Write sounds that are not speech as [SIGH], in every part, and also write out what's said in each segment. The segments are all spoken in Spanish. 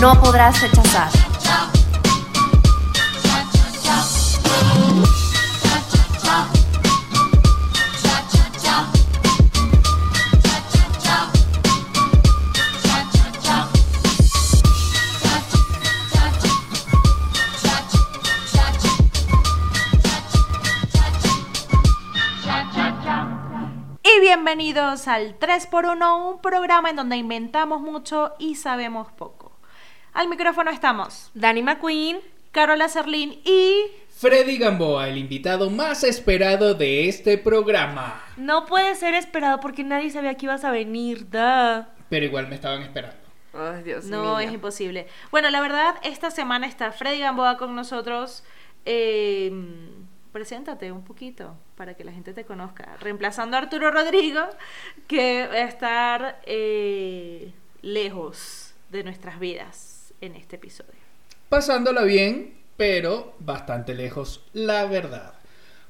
no podrás rechazar. Bienvenidos al 3x1, un programa en donde inventamos mucho y sabemos poco. Al micrófono estamos Danny McQueen. Carola Serlín y... Freddy Gamboa, el invitado más esperado de este programa. No puede ser esperado porque nadie sabía que ibas a venir, da. Pero igual me estaban esperando. Ay, Dios No, es imposible. Bueno, la verdad, esta semana está Freddy Gamboa con nosotros. Eh, preséntate un poquito para que la gente te conozca. Reemplazando a Arturo Rodrigo, que va a estar eh, lejos de nuestras vidas en este episodio. Pasándola bien, pero bastante lejos, la verdad.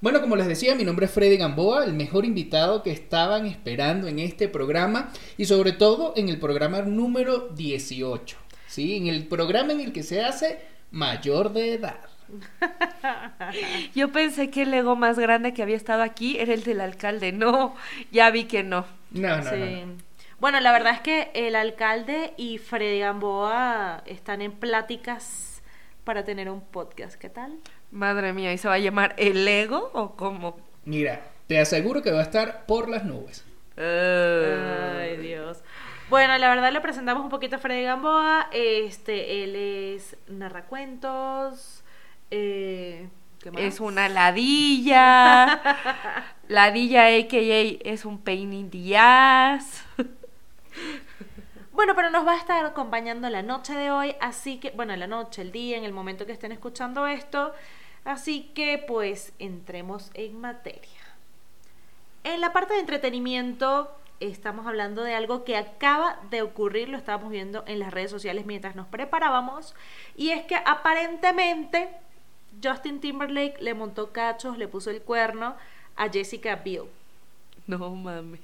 Bueno, como les decía, mi nombre es Freddy Gamboa, el mejor invitado que estaban esperando en este programa y sobre todo en el programa número 18. ¿sí? En el programa en el que se hace mayor de edad. [LAUGHS] Yo pensé que el ego más grande que había estado aquí era el del alcalde. No, ya vi que no. No, no, Sí. no, no. Bueno, la verdad es que el alcalde y Freddy Gamboa están en pláticas para tener un podcast. ¿Qué tal? Madre mía, ¿y se va a llamar el ego o cómo? Mira, te aseguro que va a estar por las nubes. Ay, Dios. Bueno, la verdad le presentamos un poquito a Freddy Gamboa. Este, él es narracuentos. Eh, ¿qué más? Es una ladilla. [LAUGHS] ladilla AKA es un pain in the ass. Bueno, pero nos va a estar acompañando la noche de hoy, así que, bueno, la noche, el día, en el momento que estén escuchando esto, así que pues entremos en materia. En la parte de entretenimiento estamos hablando de algo que acaba de ocurrir, lo estábamos viendo en las redes sociales mientras nos preparábamos, y es que aparentemente Justin Timberlake le montó cachos, le puso el cuerno a Jessica Biel. No mames.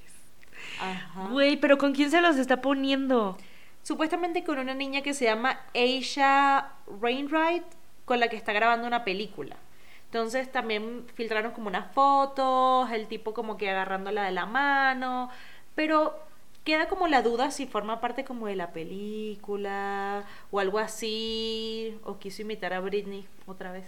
Ajá. Güey, pero ¿con quién se los está poniendo? Supuestamente con una niña que se llama Aisha Rainwright, con la que está grabando una película. Entonces también filtraron como unas fotos, el tipo como que agarrándola de la mano, pero queda como la duda si forma parte como de la película o algo así, o quiso imitar a Britney otra vez.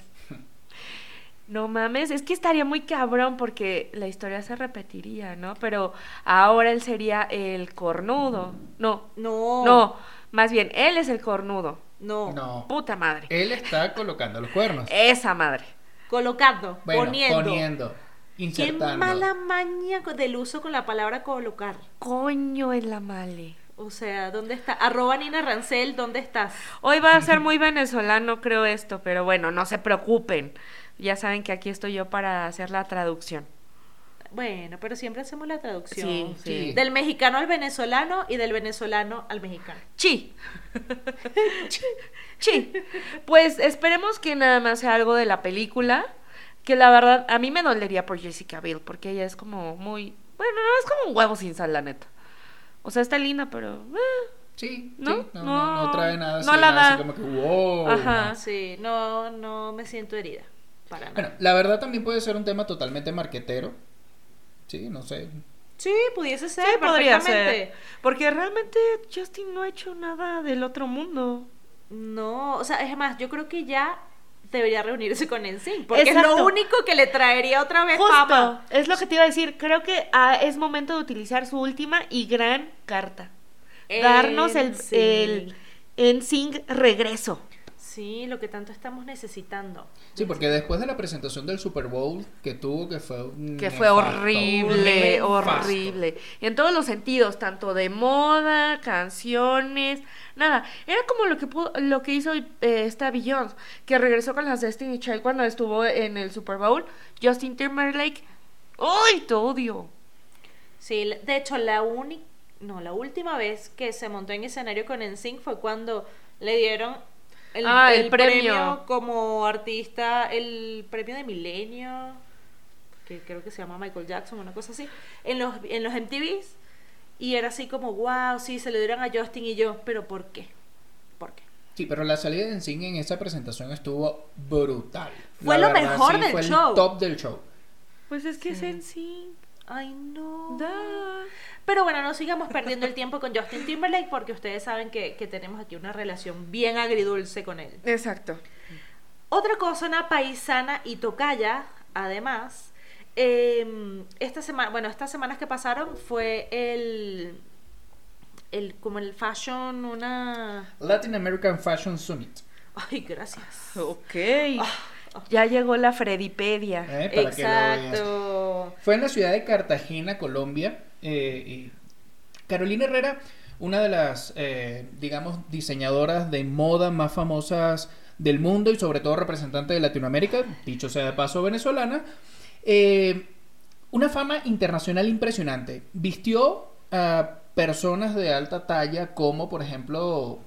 No mames, es que estaría muy cabrón porque la historia se repetiría, ¿no? Pero ahora él sería el cornudo. No, No, no, más bien, él es el cornudo. no, No. Puta madre. Él está colocando los cuernos. Esa madre. colocando, Bueno, poniendo. poniendo, Qué insertando. mala maña del uso con la palabra colocar. Coño en la male. O sea, ¿dónde está? Arroba Nina Rancel, ¿dónde estás? Hoy va a ser [LAUGHS] muy venezolano, creo esto, pero bueno, no se preocupen. Ya saben que aquí estoy yo para hacer la traducción. Bueno, pero siempre hacemos la traducción. Sí, sí. Del mexicano al venezolano y del venezolano al mexicano. [LAUGHS] Chi. Chi. Pues esperemos que nada más sea algo de la película. Que la verdad, a mí me dolería por Jessica Biel, porque ella es como muy. Bueno, no, es como un huevo sin sal, la neta. O sea, está linda, pero. eh, Sí, ¿No? sí, no, no, no No, trae nada así, no la nada así da. como que wow. Ajá. no. Sí, no, no me siento herida. Para nada. Bueno, la verdad también puede ser un tema totalmente marquetero. Sí, no sé. sí, pudiese ser. Sí, podría ser. Porque realmente Justin no ha hecho nada del otro mundo. No, o sea, es más, yo creo que ya debería reunirse con NSYNC. Porque es lo único que le traería otra vez Justo, fama. es lo que te iba a decir. Creo que ah, es momento de utilizar su última y gran carta. Darnos el, el NSYNC regreso. Sí, lo que tanto estamos necesitando. Sí, porque después de la presentación del Super Bowl que tuvo, que fue un Que fue nefasto, horrible, horrible. En todos los sentidos, tanto de moda, canciones, nada. Era como lo que pudo- lo que hizo eh, esta Beyoncé, que regresó con las Destiny Child cuando estuvo en el Super Bowl. Justin Timberlake, ¡ay, te odio! Sí, de hecho, la única, no, la última vez que se montó en escenario con NSYNC fue cuando le dieron el, Ah, el el premio. premio. como artista, el premio de milenio, que creo que se llama Michael Jackson, una cosa así, en los, en los MTVs, y era así como, wow, sí, se le dieron a Justin y yo, pero ¿por qué? ¿Por qué? Sí, pero la salida de Ensign en esa presentación estuvo brutal. Fue La lo verdad, mejor sí, del fue show. el top del show. Pues es que es en sí. Ay, no. Da. Pero bueno, no sigamos perdiendo el tiempo con Justin Timberlake porque ustedes saben que, que tenemos aquí una relación bien agridulce con él. Exacto. Otra cosa, una paisana y tocaya, además, eh, esta semana, bueno, estas semanas que pasaron fue el, el como el fashion, una, Latin American Fashion Summit. ay, gracias. Ok. Ya llegó la Fredipedia. ¿eh? Para que. Exacto. Fue en la ciudad de Cartagena, Colombia. eh, y Carolina Herrera, una de las, eh, digamos, diseñadoras de moda más famosas del mundo y sobre todo representante de Latinoamérica, dicho sea de paso venezolana, una fama internacional impresionante. Vistió a personas de alta talla como, por ejemplo,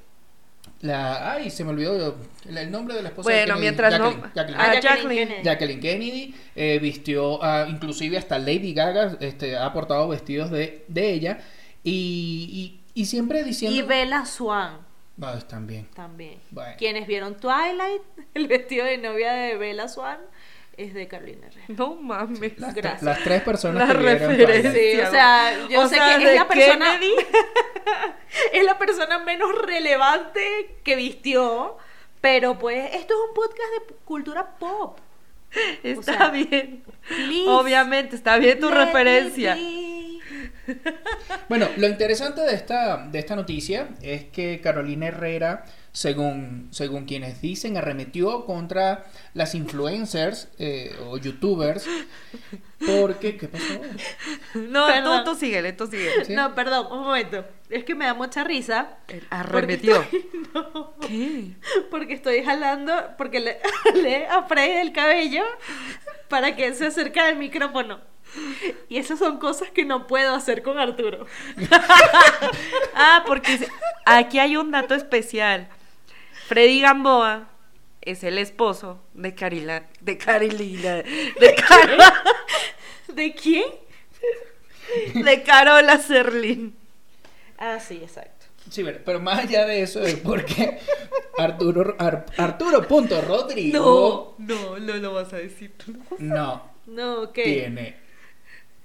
la... Ay, se me olvidó el, el nombre de la esposa de Bueno, Kennedy. mientras no. Jacqueline, Jacqueline. Ah, Ah, Jacqueline Jacqueline. Kennedy. Jacqueline Kennedy eh, vistió, a- inclusive hasta Lady Gaga este, ha portado vestidos de, de ella y, y, y siempre diciendo... Y Bella Swan Ah, también. también. Bueno. Quienes vieron Twilight, [LAUGHS] el vestido de novia de Bella Swan es de Carolina Herrera. No mames. Las, Gracias. las tres personas La que referencia. Sí, o sea, yo O sé sea, que es la persona Kennedy. [LAUGHS] es la persona menos relevante que vistió, pero pues esto es un podcast de cultura pop. Está sea, bien. please, Obviamente, está bien tu me referencia. be. Bueno, lo interesante de esta, de esta noticia es que Carolina Herrera, según, según quienes dicen, arremetió contra las influencers eh, o youtubers porque... ¿Qué pasó? No, Perdón. tú, tú síguele, tú síguele. Sí. No, perdón, un momento. Es que me da mucha risa. Porque Arremetió. estoy- [LAUGHS] no, ¿Qué? porque estoy jalando, porque le, [LAUGHS] le a Freddy del cabello para que se acerque al micrófono. Y esas son cosas que no puedo hacer con Arturo. [LAUGHS] Ah, porque aquí hay un dato especial. Freddy Gamboa es el esposo de Carila, de Carilina, de, Car- ¿De quién? de Carola Serlin. Ah, sí, exacto. Sí, pero, pero más allá de eso es porque Arturo, Ar- Arturo.rodrigo no, no lo vas a decir. no No, ¿qué? tiene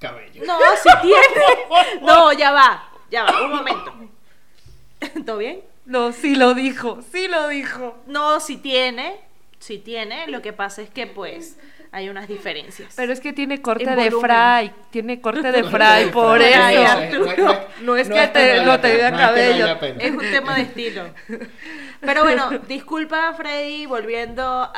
cabello. No, sí tiene. [LAUGHS] No, ya va, ya va, un momento. [LAUGHS] ¿Todo bien? No, sí lo dijo, sí lo dijo. No, sí tiene, sí tiene. Lo que pasa es que pues hay unas diferencias. Pero es que tiene corte de fray, tiene corte de de por eso. No es que no te- no te diga pena, no es que no cabello. Es un tema de estilo. [LAUGHS] Pero bueno, disculpa Freddy, volviendo a...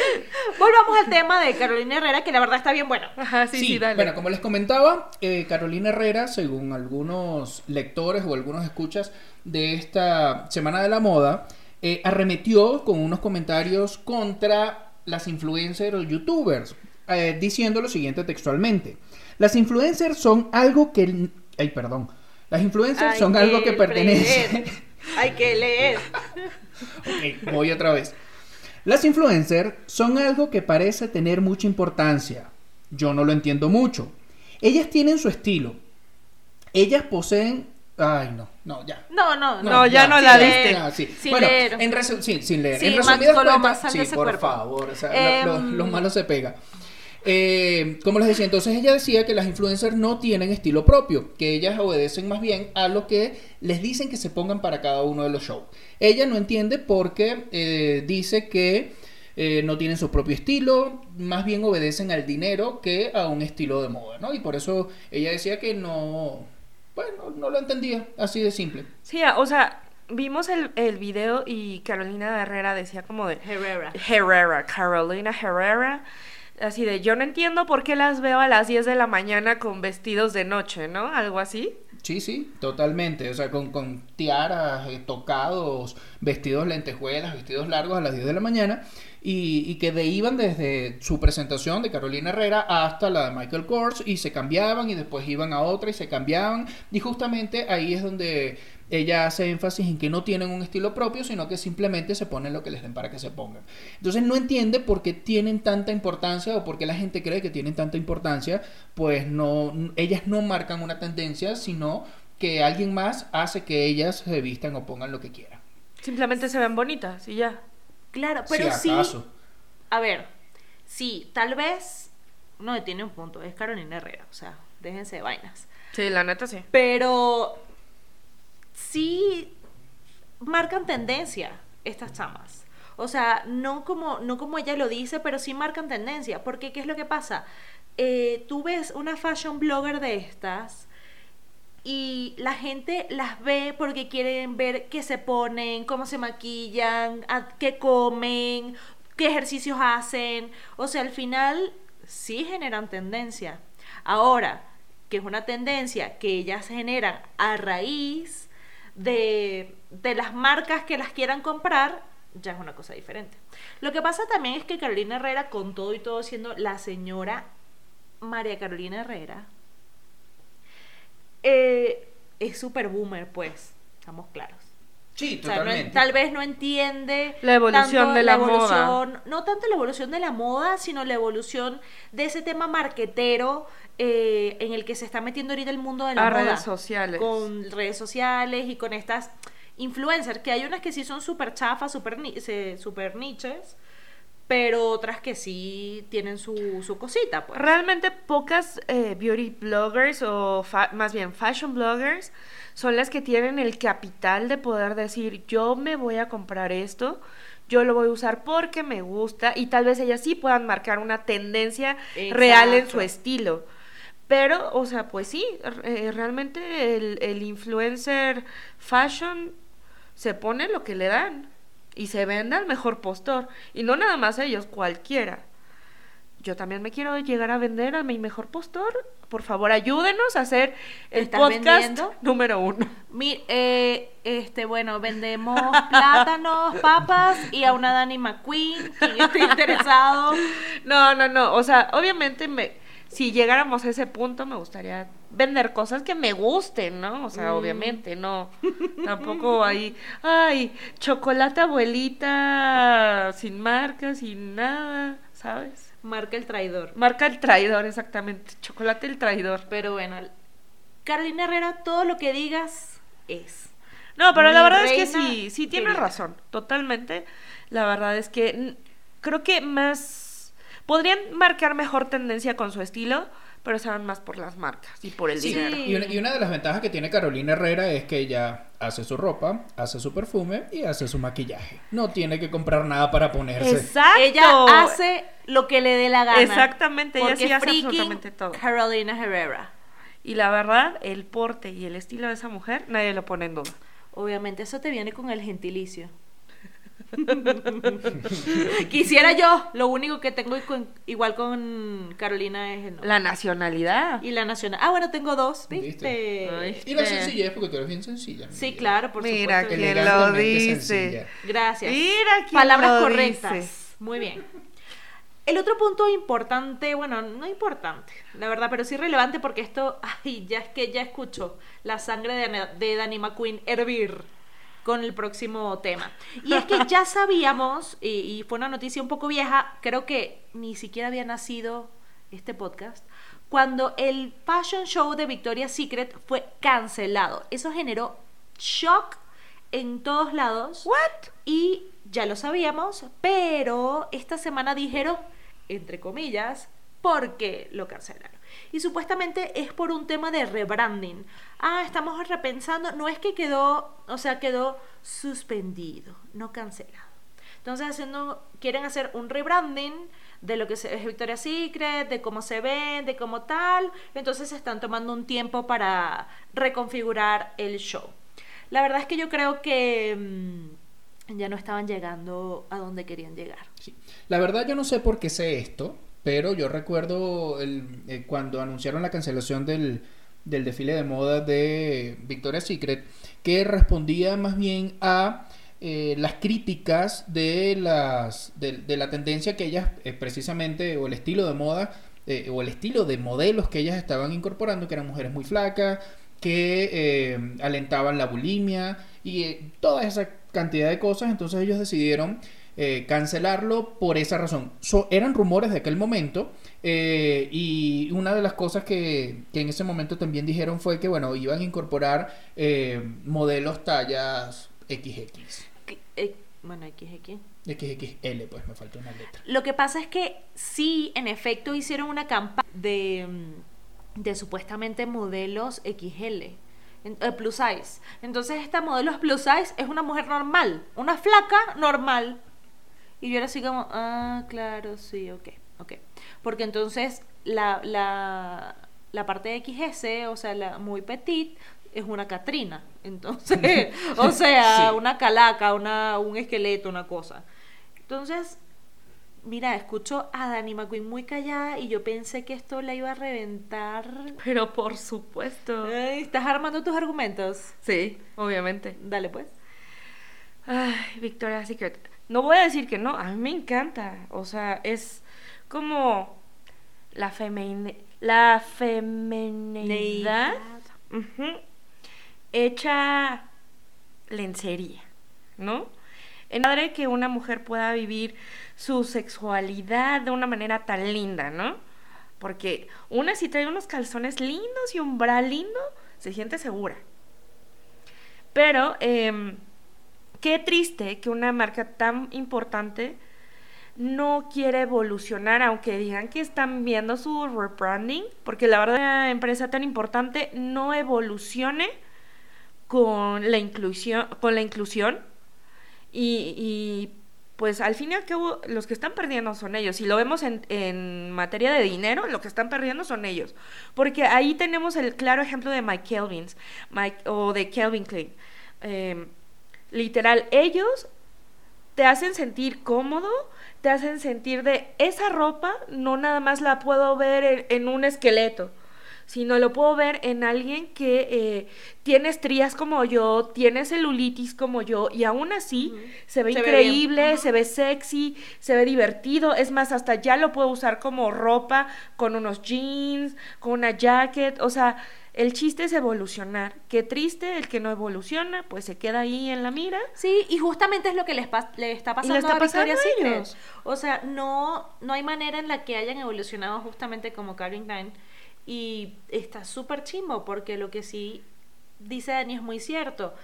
[LAUGHS] Volvamos al tema de Carolina Herrera, que la verdad está bien bueno. Ajá, sí, Sí, sí, dale. bueno, como les comentaba, eh, Carolina Herrera, según algunos lectores o algunos escuchas de esta Semana de la Moda, eh, arremetió con unos comentarios contra las influencers o youtubers, eh, diciendo lo siguiente textualmente. Las influencers son algo que... Ay, perdón. Las influencers Hay son algo que leer, pertenece... Hay que leer. [LAUGHS] Ok, voy otra vez. Las influencers son algo que parece tener mucha importancia. Yo no lo entiendo mucho. Ellas tienen su estilo. Ellas poseen... Ay, no, no, ya. No, no, no. No, ya no la diste. Ah, sí. Sin bueno, leer. En resu- sí, sin leer. Sí, en resumidas cuentas, sí, por cuerpo. favor. O sea, lo, lo- Em. lo malo se pega. Eh, como les decía, entonces ella decía que las influencers no tienen estilo propio, que ellas obedecen más bien a lo que les dicen que se pongan para cada uno de los shows. Ella no entiende porque eh, dice que eh, no tienen su propio estilo, más bien obedecen al dinero que a un estilo de moda, ¿no? Y por eso ella decía que no, bueno, no lo entendía, así de simple. Sí, o sea, vimos el, el video y Carolina Herrera decía como de Herrera. Herrera, Carolina Herrera, así de yo no entiendo por qué las veo a las 10 de la mañana con vestidos de noche, ¿no? Algo así. Sí, sí, totalmente. O sea, con, con tiaras, eh, tocados, vestidos lentejuelas, vestidos largos a las 10 de la mañana. Y, y que de iban desde su presentación de Carolina Herrera hasta la de Michael Kors y se cambiaban y después iban a otra y se cambiaban. Y justamente ahí es donde ella hace énfasis en que no tienen un estilo propio, sino que simplemente se ponen lo que les den para que se pongan. Entonces no entiende por qué tienen tanta importancia o por qué la gente cree que tienen tanta importancia, pues no, ellas no marcan una tendencia, sino que alguien más hace que ellas se vistan o pongan lo que quieran. Simplemente se ven bonitas y ya. Claro, pero si sí. A ver, sí, tal vez. No, tiene un punto. Es Carolina Herrera. O sea, déjense de vainas. Sí, la neta sí. Pero. Sí. Marcan tendencia estas chamas. O sea, no como, no como ella lo dice, pero sí marcan tendencia. Porque, ¿qué es lo que pasa? Eh, tú ves una fashion blogger de estas y la gente las ve porque quieren ver qué se ponen, cómo se maquillan, a- qué comen, qué ejercicios hacen. O sea, al final sí generan tendencia. Ahora, que es una tendencia que ellas generan a raíz de, de las marcas que las quieran comprar, ya es una cosa diferente. Lo que pasa también es que Carolina Herrera, con todo y todo, siendo la señora María Carolina Herrera, eh, es súper boomer, pues, estamos claros. Sí, O sea, no en- totalmente. tal vez no entiende La evolución tanto de la evolución- no tanto la evolución de la moda, sino la evolución de ese tema marquetero eh, en el que se está metiendo ahorita el mundo de la A moda. redes sociales. Con redes sociales y con estas influencers, que hay unas que sí son súper chafas, súper súper niches, pero otras que sí tienen su, su cosita, pues. Realmente pocas eh, beauty bloggers o más bien fashion bloggers son las que tienen el capital de poder decir yo me voy a comprar esto, yo lo voy a usar porque me gusta y tal vez ellas sí puedan marcar una tendencia real en su estilo. Pero, o sea, pues sí, eh, realmente el, el influencer fashion se pone lo que le dan y se vende al mejor postor. Y no nada más ellos, cualquiera. Yo también me quiero llegar a vender a mi mejor postor. Por favor, ayúdenos a hacer el podcast vendiendo? número uno. Mi- eh, este, bueno, vendemos [LAUGHS] plátanos, papas y a una Dani McQueen, quien esté interesado. [LAUGHS] No, no, no. O sea, obviamente me, si llegáramos a ese punto me gustaría vender cosas que me gusten, ¿no? O sea, Mm. obviamente, no. [LAUGHS] Tampoco ahí, ay, chocolate abuelita sin marca, sin nada, ¿sabes? Marca el traidor. Marca el traidor, exactamente. Chocolate el traidor. Pero bueno, Carolina Herrera, todo lo que digas es. No, pero la verdad es que sí, sí tiene querida. razón, totalmente. La verdad es que creo que más podrían marcar mejor tendencia con su estilo, pero se van más por las marcas y por el Sí, dinero. Y una, y una de las ventajas que tiene Carolina Herrera es que ella hace su ropa, hace su perfume y hace su maquillaje. No tiene que comprar nada para ponerse. Exacto. Ella hace lo que le dé la gana. Exactamente, ella sí hace absolutamente todo. Carolina Herrera. Y la verdad, el porte y el estilo de esa mujer, nadie lo pone en duda. Obviamente, eso te viene con el gentilicio. [LAUGHS] Quisiera yo, lo único que tengo igual con Carolina es el nombre. La nacionalidad. Y la nacional. Ah, bueno, tengo dos, ¿Viste? ¿viste? Y la Sí. sencillez, porque tú eres bien sencilla. Sí, vida. claro, por Mira supuesto. quién lo dice. sencilla. Gracias. Mira quién Palabras lo correctas. dice. Muy bien. El otro punto importante, bueno, no importante, la verdad, pero sí relevante porque esto, ay, ya es que ya escucho la sangre de, de Danny McQueen hervir con el próximo tema. Y es que ya sabíamos, y, y fue una noticia un poco vieja, creo que ni siquiera había nacido este podcast, cuando el fashion show de Victoria's Secret fue cancelado. Eso generó shock en todos lados. What? Y ya lo sabíamos, pero esta semana dijeron, entre comillas, por qué lo cancelaron. Y supuestamente es por un tema de rebranding. Ah, estamos repensando. No es que quedó, o sea, quedó suspendido, no cancelado. Entonces haciendo, quieren hacer un rebranding de lo que es Victoria's Secret, de cómo se ven, de cómo tal. Entonces se están tomando un tiempo para reconfigurar el show. La verdad es que yo creo que mm, ya no estaban llegando a donde querían llegar. La verdad yo no sé por qué sé esto, pero yo recuerdo el- eh, cuando anunciaron la cancelación del, del desfile de moda de Victoria's Secret, que respondía más bien a eh, las críticas de, las, de, la tendencia que ellas eh, precisamente, o el estilo de moda, eh, o el estilo de modelos que ellas estaban incorporando, que eran mujeres muy flacas, que alentaban la bulimia y toda esa cantidad de cosas. Entonces ellos decidieron eh, cancelarlo por esa razón. So- eran rumores de aquel momento eh, y una de las cosas que, que en ese momento también dijeron fue que, bueno, iban a incorporar eh, modelos tallas XX. Eh, bueno, XX. XXL, pues me falta una letra. Lo que pasa es que sí, en efecto, hicieron una campaña de, mm, de supuestamente modelos XL, eh, plus size. Entonces, esta modelo plus size es una mujer normal, una flaca normal. Y yo era así como, ah, claro, sí, ok, ok. Porque entonces la, la, la parte de XS, o sea, la muy petit, es una Catrina. Entonces, [LAUGHS] o sea, Sí. una calaca, una, un esqueleto, una cosa. Entonces, mira, escucho a Dani McQueen muy callada y yo pensé que esto la iba a reventar. Pero por supuesto. ¿Estás armando tus argumentos? Sí, obviamente. Dale pues. Ay, Victoria's Secret. No voy a decir que no, a mí me encanta. O sea, es como la femenina, la femenidad hecha lencería, ¿no? En padre que una mujer pueda vivir su sexualidad de una manera tan linda, ¿no? Porque una si trae unos calzones lindos y un bra lindo, se siente segura. Pero, em, qué triste que una marca tan importante no quiere evolucionar, aunque digan que están viendo su rebranding, porque la verdad una empresa tan importante no evolucione con la inclusión, con la inclusión y, pues al fin y al cabo los que están perdiendo son ellos. Si lo vemos en, en materia de dinero, lo que están perdiendo son ellos. Porque ahí tenemos el claro ejemplo de Mike Kelvins o de Kelvin Klein. Eh, literal, ellos te hacen sentir cómodo, te hacen sentir de esa ropa, no nada más la puedo ver en, en un esqueleto, sino lo puedo ver en alguien que eh, tiene estrías como yo, tiene celulitis como yo, y aún así se ve Se ve increíble, se ve sexy, se ve divertido, es más, hasta ya lo puedo usar como ropa, con unos jeans, con una jacket, o sea, el chiste es evolucionar. Qué triste el que no evoluciona, pues se queda ahí en la mira. Sí, y justamente es lo que les le está pasando está a Victoria's pasando a Secret. ellos. O sea, no, no hay manera en la que hayan evolucionado justamente como Calvin Klein. Y está súper chimbo, porque lo que sí dice Dani es muy cierto.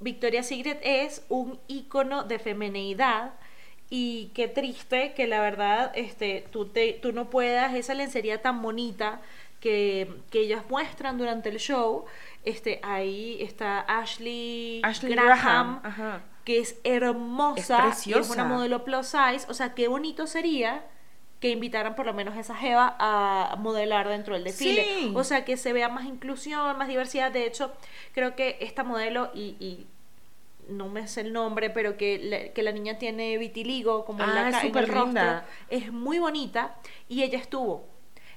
Victoria's Secret es un icono de femineidad. Y qué triste que la verdad este, tú, te, tú no puedas esa lencería tan bonita que, que ellas muestran durante el show. Este, ahí está Ashley, Ashley Graham, que es hermosa, Es y es preciosa. una modelo plus size, o sea, qué bonito sería que invitaran por lo menos a esa jeva a modelar dentro del desfile. Sí. O sea, que se vea más inclusión, más diversidad. De hecho, creo que esta modelo, y, y no me sé el nombre, pero que, la- que la niña tiene vitiligo como en, Ah, la, es ca- en el súper rostro, linda. es muy bonita y ella estuvo.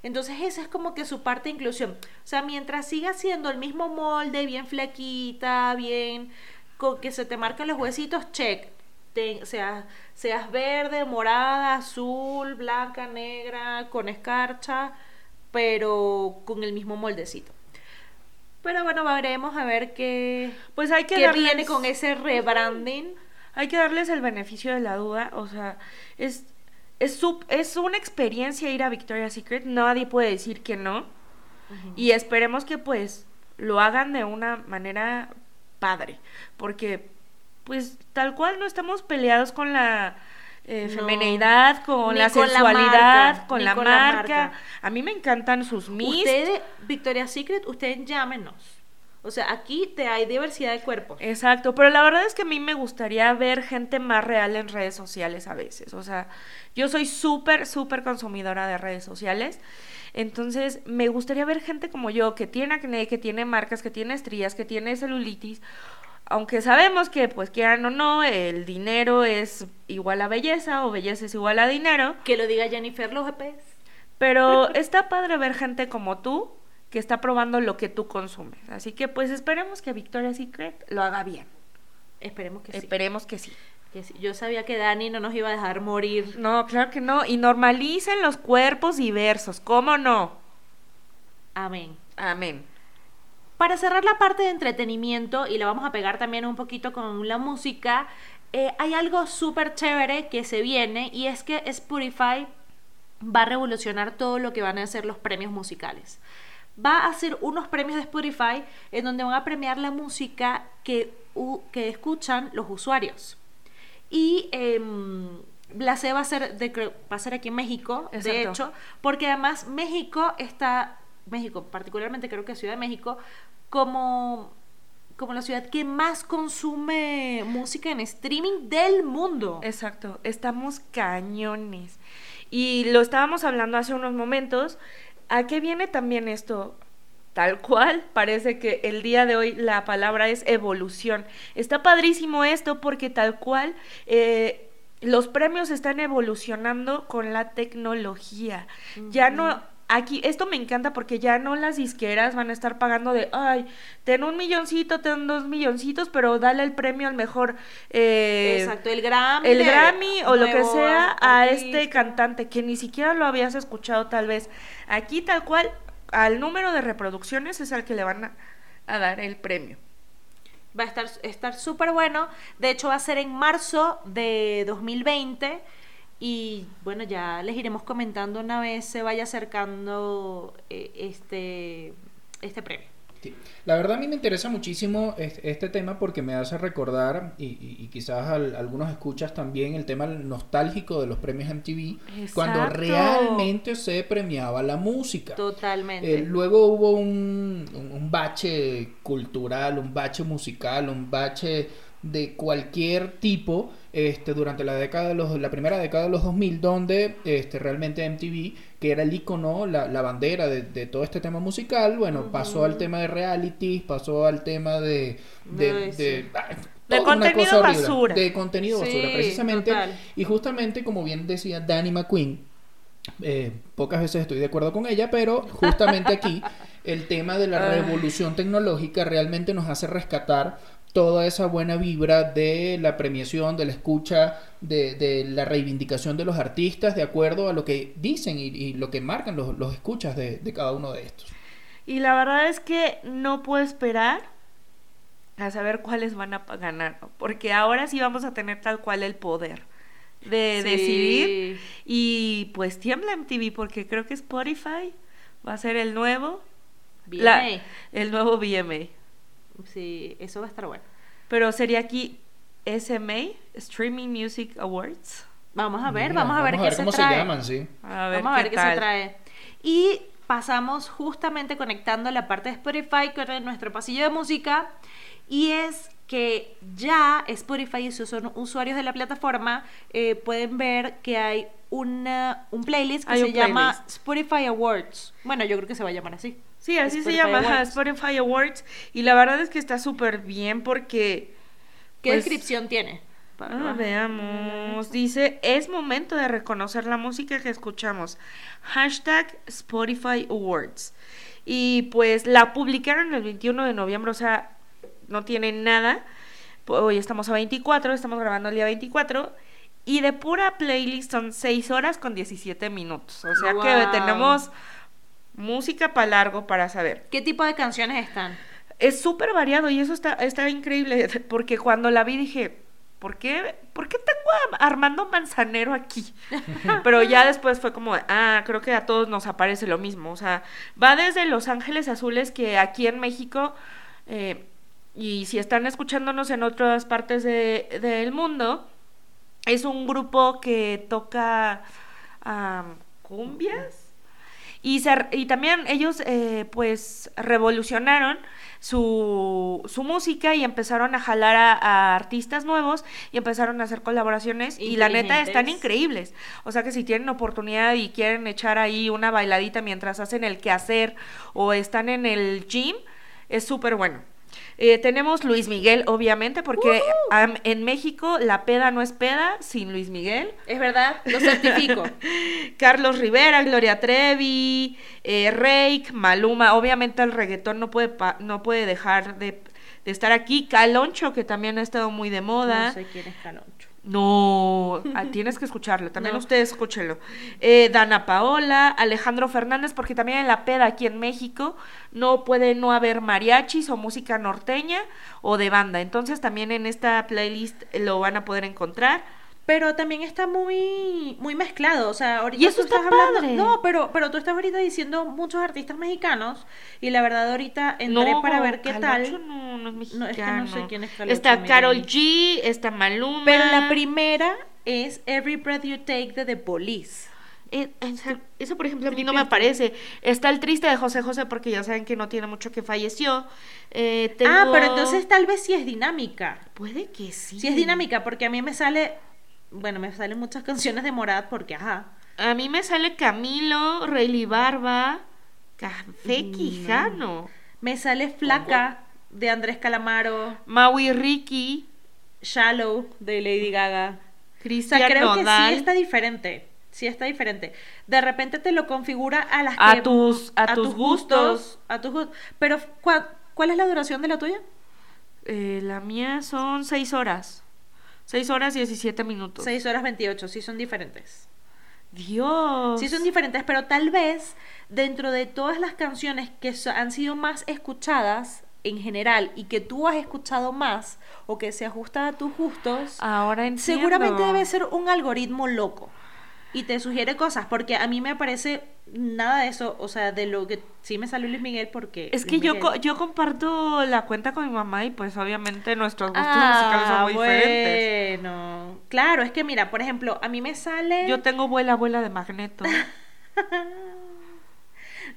Entonces esa es como que su parte de inclusión. O sea, mientras siga siendo el mismo molde, bien flaquita, bien con que se te marcan los huesitos, check. Te- seas, seas verde, morada, azul, blanca, negra, con escarcha, pero con el mismo moldecito. Pero bueno, veremos a ver qué, Pues hay que qué darles- viene con ese rebranding. Hay que darles el beneficio de la duda, o sea, es es, su- es una experiencia ir a Victoria's Secret, nadie puede decir que no. Y esperemos que pues lo hagan de una manera padre, porque pues tal cual no estamos peleados con la eh, No. femenidad, con la con sensualidad, con la con la marca. A mí me encantan sus mis. Ustedes, Victoria's Secret, ustedes llámenos. O sea, aquí te hay diversidad de cuerpos. Exacto, pero la verdad es que a mí me gustaría ver gente más real en redes sociales a veces. O sea, yo soy súper, súper consumidora de redes sociales. Entonces, me gustaría ver gente como yo, que tiene acné, que tiene marcas, que tiene estrías, que tiene celulitis. Aunque sabemos que, pues quieran o no, el dinero es igual a belleza o belleza es igual a dinero. Que lo diga Jennifer López. Pero [LAUGHS] está padre ver gente como tú que está probando lo que tú consumes. Así que, pues esperemos que Victoria's Secret lo haga bien. Esperemos que sí. Esperemos que sí. que sí. Yo sabía que Dani no nos iba a dejar morir. No, claro que no. Y normalicen los cuerpos diversos. ¿Cómo no? Amén. Amén. Para cerrar la parte de entretenimiento, y la vamos a pegar también un poquito con la música, eh, hay algo súper chévere que se viene y es que Spotify va a revolucionar todo lo que van a ser los premios musicales. Va a hacer unos premios de Spotify en donde van a premiar la música que, que escuchan los usuarios. Y em, la C va a ser, de, va a ser aquí en México, de hecho, porque además México está, México, particularmente creo que Ciudad de México, como como la ciudad que más consume música en streaming del mundo. Exacto, estamos cañones. Y lo estábamos hablando hace unos momentos. ¿A qué viene también esto? Tal cual, parece que el día de hoy la palabra es evolución. Está padrísimo esto porque tal cual eh, los premios están evolucionando con la tecnología. Ya no aquí, esto me encanta porque ya no las disqueras van a estar pagando de, ay, ten un milloncito, ten dos milloncitos, pero dale el premio al mejor. Eh, Exacto, el Grammy. El Grammy o lo que sea a este cantante que ni siquiera lo habías escuchado tal vez. Aquí tal cual, al número de reproducciones es al que le van a, a dar el premio va a estar estar súper bueno. De hecho, va a ser en marzo de 2020. Y bueno, ya les iremos comentando una vez se vaya acercando eh, este, este premio. La verdad a mí me interesa muchísimo este, tema porque me hace recordar, y, quizás algunos escuchas también, el tema nostálgico de los premios MTV, cuando realmente se premiaba la música. Totalmente. Eh, luego hubo un, un bache cultural, un bache musical, un bache de cualquier tipo este, durante la década de los, la primera década de los 2000, donde este, realmente MTV, que era el icono, la, la bandera de, de, todo este tema musical, bueno, pasó al tema de reality, pasó al tema de... de, de contenido basura. De contenido basura, precisamente. Y justamente, como bien decía Danny McQueen, eh, pocas veces estoy de acuerdo con ella, pero justamente aquí [LAUGHS] el tema de la revolución tecnológica realmente nos hace rescatar toda esa buena vibra de la premiación, de la escucha, de, la reivindicación de los artistas, de acuerdo a lo que dicen y, lo que marcan los, los escuchas de, cada uno de estos. Y la verdad es que no puedo esperar a saber cuáles van a ganar, porque ahora sí vamos a tener tal cual el poder de decidir. Y pues tiembla MTV, porque creo que Spotify va a ser el nuevo. VMA. el nuevo VMA. Sí, eso va a estar bueno. Pero sería aquí SMA, Streaming Music Awards. Vamos a ver, vamos a ver qué se cómo se llaman, sí. vamos a ver qué, se trae. Y pasamos justamente conectando la parte de Spotify con nuestro pasillo de música. Y es que ya Spotify y sus usuarios de la plataforma eh, pueden ver que hay una, un playlist que se llama Spotify Awards. Bueno, yo creo que se va a llamar así. Sí, así se llama, Spotify Awards. Y la verdad es que está súper bien porque... ¿Qué pues, descripción tiene? Ah, veamos. Dice, es momento de reconocer la música que escuchamos. Hashtag Spotify Awards. Y pues la publicaron el 21 de noviembre, o sea, no tiene nada. Hoy estamos a 24, estamos grabando el día 24. Y de pura playlist son 6 horas con 17 minutos. O sea que tenemos música para largo para saber. ¿Qué tipo de canciones están? Es súper variado y eso está, está increíble, [LAUGHS] porque cuando la vi dije, ¿por qué, ¿por qué tengo a Armando Manzanero aquí? [LAUGHS] Pero ya después fue como, ah, creo que a todos nos aparece lo mismo. O sea, va desde Los Ángeles Azules, que aquí en México, eh, y si están escuchándonos en otras partes de, del mundo, es un grupo que toca cumbias y, y también ellos eh, pues revolucionaron su, su, música y empezaron a jalar a, artistas nuevos y empezaron a hacer colaboraciones y la neta están increíbles. O sea que si tienen oportunidad y quieren echar ahí una bailadita mientras hacen el quehacer o están en el gym, es súper bueno. Eh, tenemos Luis Miguel, obviamente, porque en México la peda no es peda sin Luis Miguel. Es verdad, lo certifico. [LAUGHS] Carlos Rivera, Gloria Trevi, eh, Maluma. Obviamente el reggaetón no puede, no puede dejar de, de estar aquí. Caloncho, que también ha estado muy de moda. No sé quién es Caloncho. No, ah, tienes que escucharlo, también No. ustedes escúchenlo. Eh, Dana Paola, Alejandro Fernández, porque también en la peda aquí en México no puede no haber mariachis o música norteña o de banda. Entonces también en esta playlist lo van a poder encontrar. Pero también está muy, muy mezclado. O sea, ahorita Y eso tú está estás hablando. padre. No, pero, pero tú estás ahorita diciendo muchos artistas mexicanos. Y la verdad, ahorita entré no, para ver qué tal. No, no es No, mexicano. es que no sé quién es Está. Carol G, está Maluma. Pero la primera es Every Breath You Take de The Police. Eh, esa- eso, por ejemplo, a mí no me aparece. Está el triste de José José, porque ya saben que no tiene mucho que falleció. Eh, Ah, tengo- pero entonces tal vez sí es dinámica. Puede que sí. Sí es dinámica, porque a mí me sale. Bueno, me salen muchas canciones de Morat, porque ajá. A mí me sale Camilo, Rayleigh Barba, Café Mm. Quijano, Me sale Flaca de Andrés Calamaro, Maui Ricky, Shallow de Lady Gaga. O Cristian sea, creo Nodal. que sí está diferente. Sí está diferente. De repente te lo configura a las A que- tus- a tus gustos. A tus gustos. Pero, ¿cuál, ¿cuál es la duración de la tuya? Eh, la mía son 6 horas. 6 horas 17 minutos. 6 horas 28. Sí son diferentes. Dios. Sí son diferentes, pero tal vez dentro de todas las canciones que han sido más escuchadas en general y que tú has escuchado más o que se ajusta a tus gustos, Ahora entiendo. seguramente debe ser un algoritmo loco y te sugiere cosas, porque a mí me parece nada de eso, o sea, de lo que sí me salió Luis Miguel porque... Es que Luis yo, Miguel- co- yo comparto la cuenta con mi mamá y pues obviamente nuestros gustos musicales son Ah, muy diferentes. bueno. Claro, es que mira, por ejemplo, a mí me sale... Yo tengo vuela, abuela de magneto. [LAUGHS]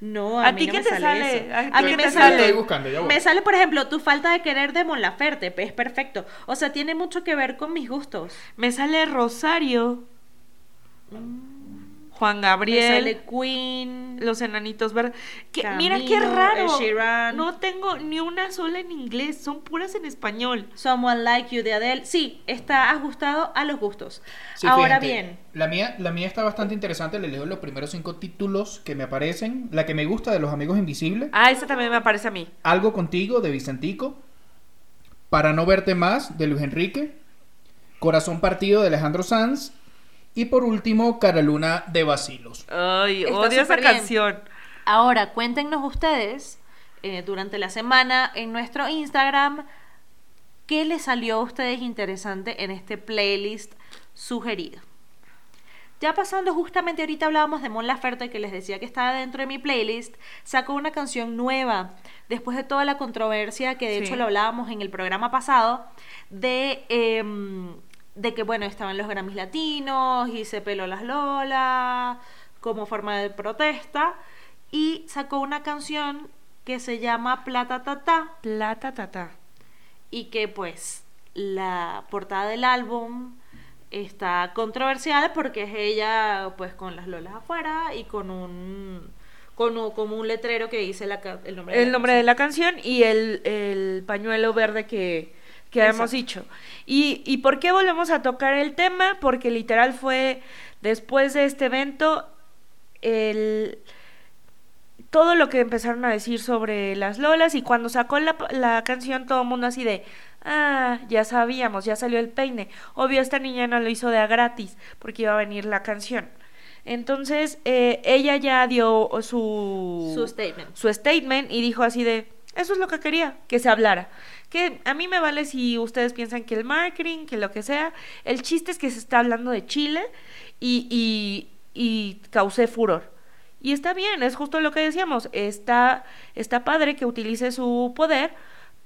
No, a, ¿A mí ti no qué me te sale sale? eso. ¿A A mí me te sale... sale? Estoy buscando, ya voy. Me sale, por ejemplo, tu falta de querer de Mon Laferte, pues, es perfecto. O sea, tiene mucho que ver con mis gustos. Me sale Rosario, Juan Me Gabriel, sale Queen. Los Enanitos Verdes. Que, mira qué raro. No tengo ni una sola en inglés, son puras en español. Someone Like You de Adele. Sí, está ajustado a los gustos. Sí, Ahora fíjate, bien, La mía, la mía está bastante interesante. Le leo los primeros cinco títulos que me aparecen. La que me gusta de Los Amigos Invisibles. Ah, esa también me aparece a mí. Algo contigo de Vicentico. Para no verte más de Luis Enrique. Corazón partido de Alejandro Sanz. Y por último, Caraluna de Basilos. Ay, Está odio esa bien. canción. ahora cuéntenos ustedes eh, durante la semana en nuestro Instagram qué les salió a ustedes interesante en este playlist sugerido. Ya pasando justamente ahorita hablábamos de Mon Laferte que les decía que estaba dentro de mi playlist, sacó una canción nueva después de toda la controversia que de Sí. hecho lo hablábamos en el programa pasado de em, de que bueno estaban los Grammys latinos y se peló las Lola como forma de protesta y sacó una canción que se llama Plata Tata Plata, tata. y que pues la portada del álbum está controversial porque es ella pues con las lolas afuera y con un con un, como un letrero que dice la el nombre de El la nombre de la canción y el, el pañuelo verde que, que hemos Exacto. dicho. ¿Y, ¿Y por qué volvemos a tocar el tema? Porque literal fue después de este evento el todo lo que empezaron a decir sobre las Lolas y cuando sacó la, la canción todo el mundo así de, ah, ya sabíamos, ya salió el peine. Obvio, esta niña no lo hizo de a gratis porque iba a venir la canción. Entonces, eh, ella ya dio su, Su statement. su statement y dijo así de, eso es lo que quería, que se hablara. Que a mí me vale si ustedes piensan que el marketing, que lo que sea, el chiste es que se está hablando de Chile y, y, y causé furor. Y está bien, es justo lo que decíamos, está, está padre que utilice su poder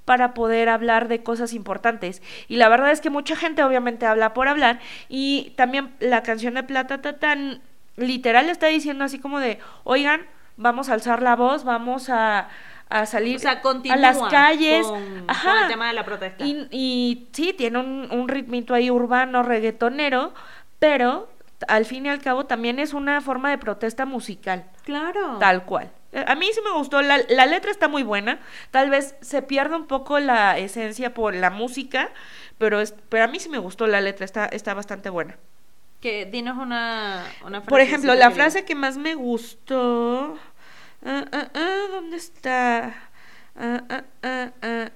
para poder hablar de cosas importantes. Y la verdad es que mucha gente obviamente habla por hablar y también la canción de Plata Tatán literal está diciendo así como de, oigan, vamos a alzar la voz, vamos a, a salir O sea, a las calles. con, con Ajá. el tema de la protesta. Y, y sí, tiene un, un ritmito ahí urbano, reggaetonero, pero al fin y al cabo también es una forma de protesta musical, claro. tal cual. Eh, A mí sí me gustó, la, la letra está muy buena, tal vez se pierda un poco la esencia por la música, pero, es, pero a mí sí me gustó la letra, está, está bastante buena. Que dinos una, una Por ejemplo, la que frase que más me gustó... ah, ah, ah, ¿Dónde está? Ah, ah, ah, ah,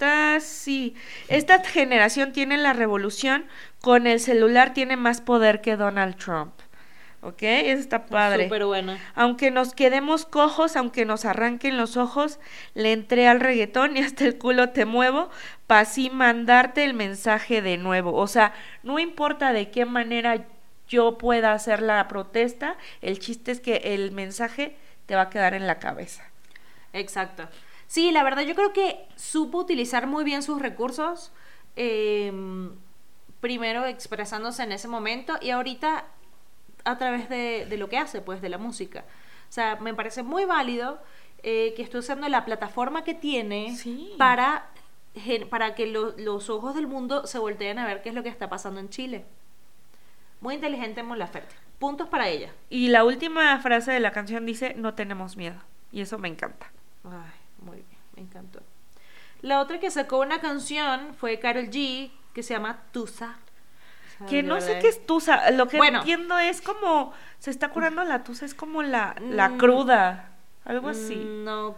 ah, sí. Esta generación tiene la revolución, con el celular tiene más poder que Donald Trump. ¿Ok? Eso está padre. Súper buena. Aunque nos quedemos cojos, aunque nos arranquen los ojos, le entré al reggaetón y hasta el culo te muevo para así mandarte el mensaje de nuevo. O sea, no importa de qué manera yo pueda hacer la protesta, el chiste es que el mensaje te va a quedar en la cabeza. Exacto. Sí, la verdad yo creo que supo utilizar muy bien sus recursos. eh, primero expresándose en ese momento y ahorita a través de, de lo que hace, pues, de la música. O sea, me parece muy válido eh, que esté usando la plataforma que tiene Sí. para, para que lo- los ojos del mundo se volteen a ver qué es lo que está pasando en Chile. Muy inteligente Mon Laferte. Puntos para ella. Y la última frase de la canción dice, no tenemos miedo. Y eso me encanta. Ay, muy bien, me encantó. La otra que sacó una canción fue Carol G, que se llama Tusa. Que no sé qué es- tusa. Lo que Bueno. entiendo es como, se está curando la tusa, es como la, la Mm. cruda. Algo así. Mm, No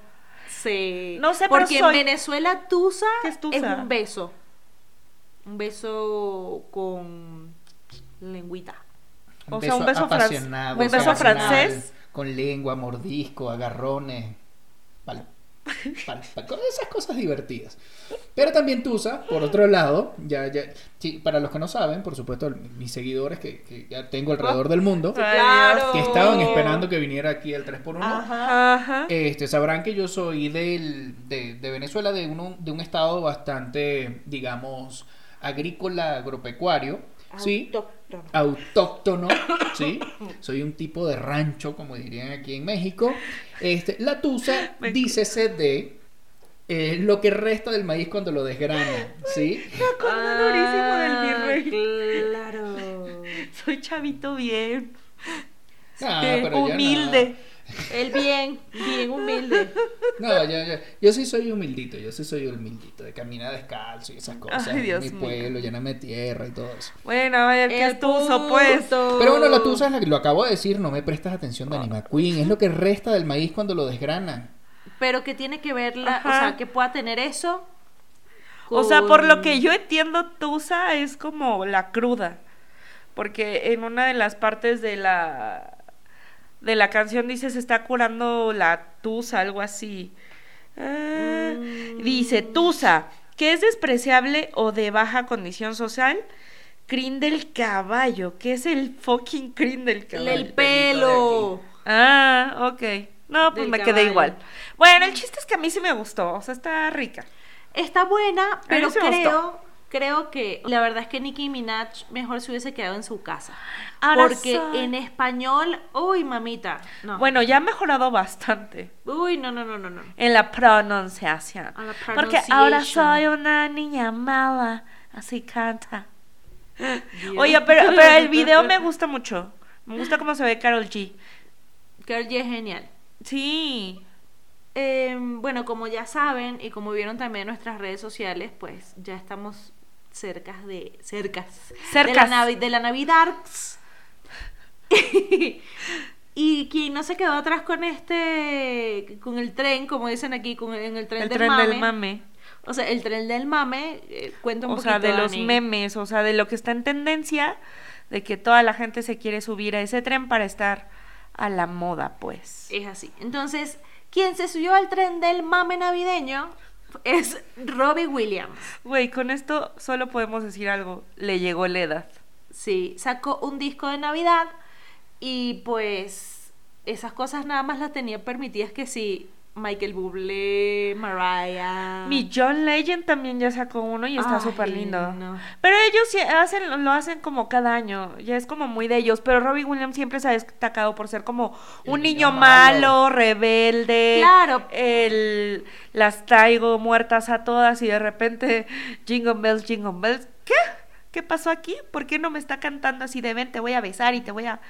sé. No sé, pero Porque soy- en Venezuela Tusa, ¿Qué es tusa? un beso. Un beso con lengüita. O sea, un beso apasionado, un beso francés. Con lengua, mordisco, agarrones. Pal- con esas cosas divertidas. Pero también Tusa, por otro lado, ya, ya, sí, para los que no saben, por supuesto, mis seguidores que, que ya tengo alrededor del mundo, Claro. que estaban esperando que viniera aquí el 3x1, Ajá. Ajá. este, sabrán que yo soy del, de, de Venezuela, de, uno, de un estado bastante, digamos, agrícola, agropecuario, ¿sí? Autóctono. autóctono, ¿sí? Soy un tipo de rancho, como dirían aquí en México. Este, la tusa, [LAUGHS] Me- dícese de eh, lo que resta del maíz cuando lo desgrana, ¿sí? Acuerdo durísimo del virrey. Claro. [LAUGHS] Soy chavito bien. Ah, eh, ya humilde. El bien, bien humilde. No, ya, ya. Yo sí soy humildito, yo sí soy humildito, de caminar descalzo y esas cosas. Ay, Dios mi mío. pueblo, llenarme de tierra y todo eso. Bueno, a ver, ¿qué tuzo, pues? Pero bueno, la tusa es la que lo acabo de decir, no me prestas atención de Anima Queen, es lo que resta del maíz cuando lo desgranan. Pero que tiene que ver la, o sea, que pueda tener eso. O sea, por lo que yo entiendo, tusa es como la cruda. Porque en una de las partes de la de la canción dice se está curando la tusa, algo así. Ah, Mm. Dice tusa, que es despreciable o de baja condición social. Crin del caballo, que es el fucking crin del caballo. El pelo. Ah, ok. No, pues Del me caballo. quedé igual. Bueno, el chiste es que a mí sí me gustó, o sea, está rica. Está buena, pero creo, creo que la verdad es que Nicki Minaj mejor se hubiese quedado en su casa. Ahora porque soy- en español, uy, mamita, no. Bueno, ya ha mejorado bastante Uy, no, no, no, no, no. en la pronunciación. La Porque ahora soy una niña mala, así canta. Dios. Oye, pero, pero el video me [LAUGHS] gusta mucho. Me gusta cómo se ve Carol G. Carol G es genial. Sí. Eh, bueno, como ya saben y como vieron también en nuestras redes sociales, pues ya estamos cercas de cercas, Cercas. de la, de la Navidad. [LAUGHS] y quien no se quedó atrás con este, con el tren, como dicen aquí, con el, en el tren, El del, tren mame. del mame. O sea, el tren del mame, eh, cuenta un O sea, poquito, de los memes, o sea, de lo que está en tendencia, de que toda la gente se quiere subir a ese tren para estar a la moda, pues. Es así. Entonces, quien se subió al tren del mame navideño es Robbie Williams. Güey, con esto solo podemos decir algo. Le llegó la edad. Sí, sacó un disco de Navidad y pues esas cosas nada más las tenía permitidas que sí, Michael Bublé, Mariah. Mi John Legend también ya sacó uno y está súper lindo. no. Pero ellos sí hacen, lo hacen como cada año, ya es como muy de ellos. Pero Robbie Williams siempre se ha destacado por ser como El un niño niño malo, malo. rebelde. Claro. El, las traigo muertas a todas y de repente, Jingle Bells, Jingle Bells. ¿Qué? ¿Qué pasó aquí? ¿Por qué no me está cantando así de ven, te voy a besar y te voy a...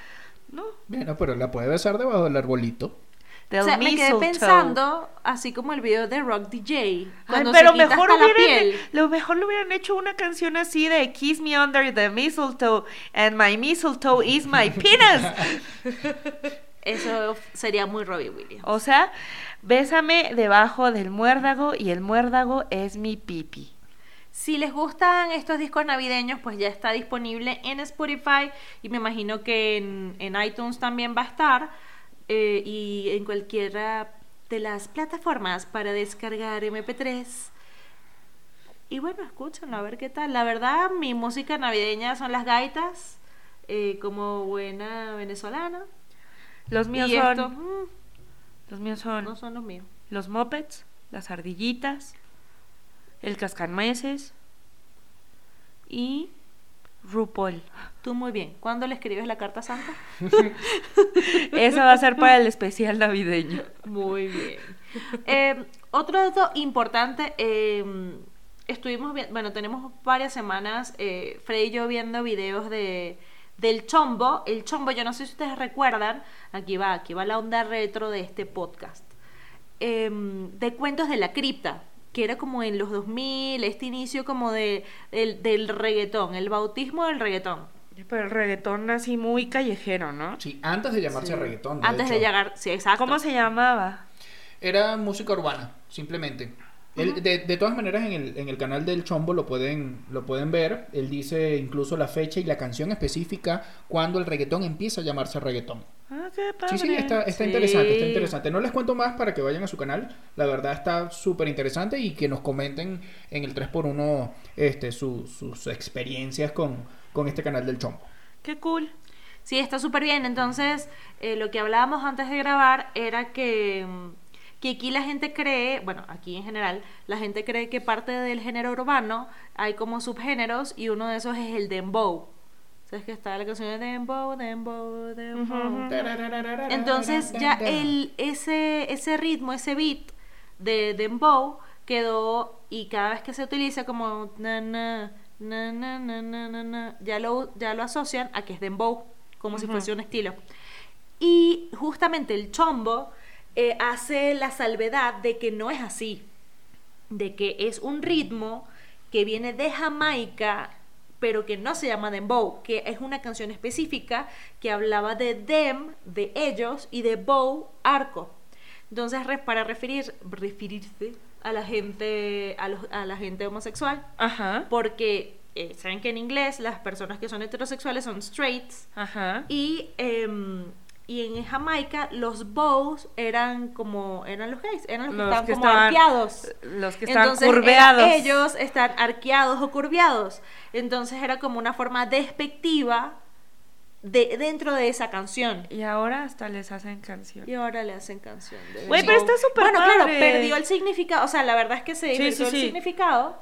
No, Bueno, pero la puede besar debajo del arbolito. O sea, me quedé pensando, así como el video de Rock DJ. Ay, pero se mejor hasta la hubieran, piel. lo mejor le hubieran hecho una canción así de Kiss me under the mistletoe and my mistletoe is my [LAUGHS] penis. Eso sería muy Robbie Williams. O sea, bésame debajo del muérdago y el muérdago es mi pipi. Si les gustan estos discos navideños, pues ya está disponible en Spotify y me imagino que en, en iTunes también va a estar eh, y en cualquiera de las plataformas para descargar MP3. Y bueno, escúchenlo, a ver qué tal. La verdad, mi música navideña son las gaitas, eh, como buena venezolana. Los míos y son. esto, mm, Los míos son no son los míos. los mopeds, las ardillitas, el cascanueces y RuPaul. Tú muy bien. ¿Cuándo le escribes la carta santa? [LAUGHS] Eso va a ser para el especial navideño. Muy bien. Eh, otro dato importante, eh, estuvimos viendo, bueno, tenemos varias semanas, eh, Freddy y yo viendo videos de del chombo. El chombo, yo no sé si ustedes recuerdan, aquí va, aquí va la onda retro de este podcast. Em, de cuentos de la cripta, que era como en los 2000, este inicio como de, del, del reggaetón, el bautismo del reggaetón. Pero el reggaetón así muy callejero, ¿no? Sí, antes de llamarse Sí. reggaetón. de Antes de llegar, sí, exacto. ¿Cómo se llamaba? Era música urbana, simplemente. Él, de, de todas maneras, en el, en el canal del Chombo lo pueden, lo pueden ver. Él dice incluso la fecha y la canción específica cuando el reggaetón empieza a llamarse reggaetón. Ah, qué padre. Sí, sí, está, está Sí. interesante, está interesante. No les cuento más para que vayan a su canal. La verdad está súper interesante y que nos comenten en el 3x1 este, su- sus experiencias con, con este canal del Chombo. Qué cool. Sí, está súper bien. Entonces, eh, lo que hablábamos antes de grabar era que, mm, que aquí la gente cree, bueno, aquí en general, la gente cree que parte del género urbano hay como subgéneros y uno de esos es el dembow. Entonces que está la canción de dembow, dembow, dembow. Entonces ya el, ese, ese ritmo, ese beat de dembow quedó y cada vez que se utiliza como na, na, na, na, na, na, ya, lo, ya lo asocian a que es dembow, como uh -huh. si fuese un estilo. Y justamente el chombo eh, hace la salvedad de que no es así, de que es un ritmo que viene de Jamaica, pero que no se llama dembow, que es una canción específica que hablaba de them, de ellos, y de bow, arco. Entonces, para referir, referirse a la gente, a, los- a la gente homosexual, Ajá. porque eh, saben que en inglés las personas que son heterosexuales son straights, Ajá. y, em, y en Jamaica los bows eran como, eran los gays, eran los que Los estaban que como estaban- arqueados. Los que Entonces, era- curveados. ellos están arqueados o curveados. Entonces era como una forma despectiva de, dentro de esa canción. Y ahora hasta les hacen canción. Y ahora le hacen canción. Güey, pero está súper Bueno, claro, perdió el significado. O sea, la verdad es que se Sí, divirtió sí, el sí. significado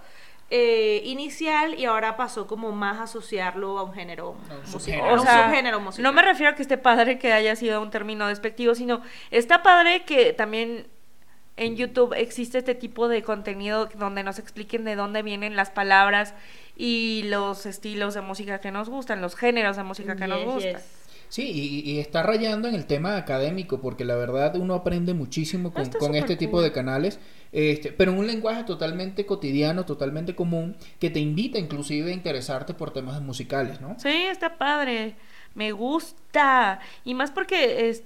eh, inicial y ahora pasó como más a asociarlo a un género un musical. O un sea, subgénero musical. no me refiero a que esté padre que haya sido un término despectivo, sino está padre que también en YouTube existe este tipo de contenido donde nos expliquen de dónde vienen las palabras y los estilos de música que nos gustan, los géneros de música que nos gustan. yes. Sí, y, y está rayando en el tema académico, porque la verdad uno aprende muchísimo con, este tipo de canales, este, pero en un lenguaje totalmente cotidiano, totalmente común, que te invita inclusive a interesarte por temas musicales, ¿no? Sí, está padre. Me gusta. Y más porque es,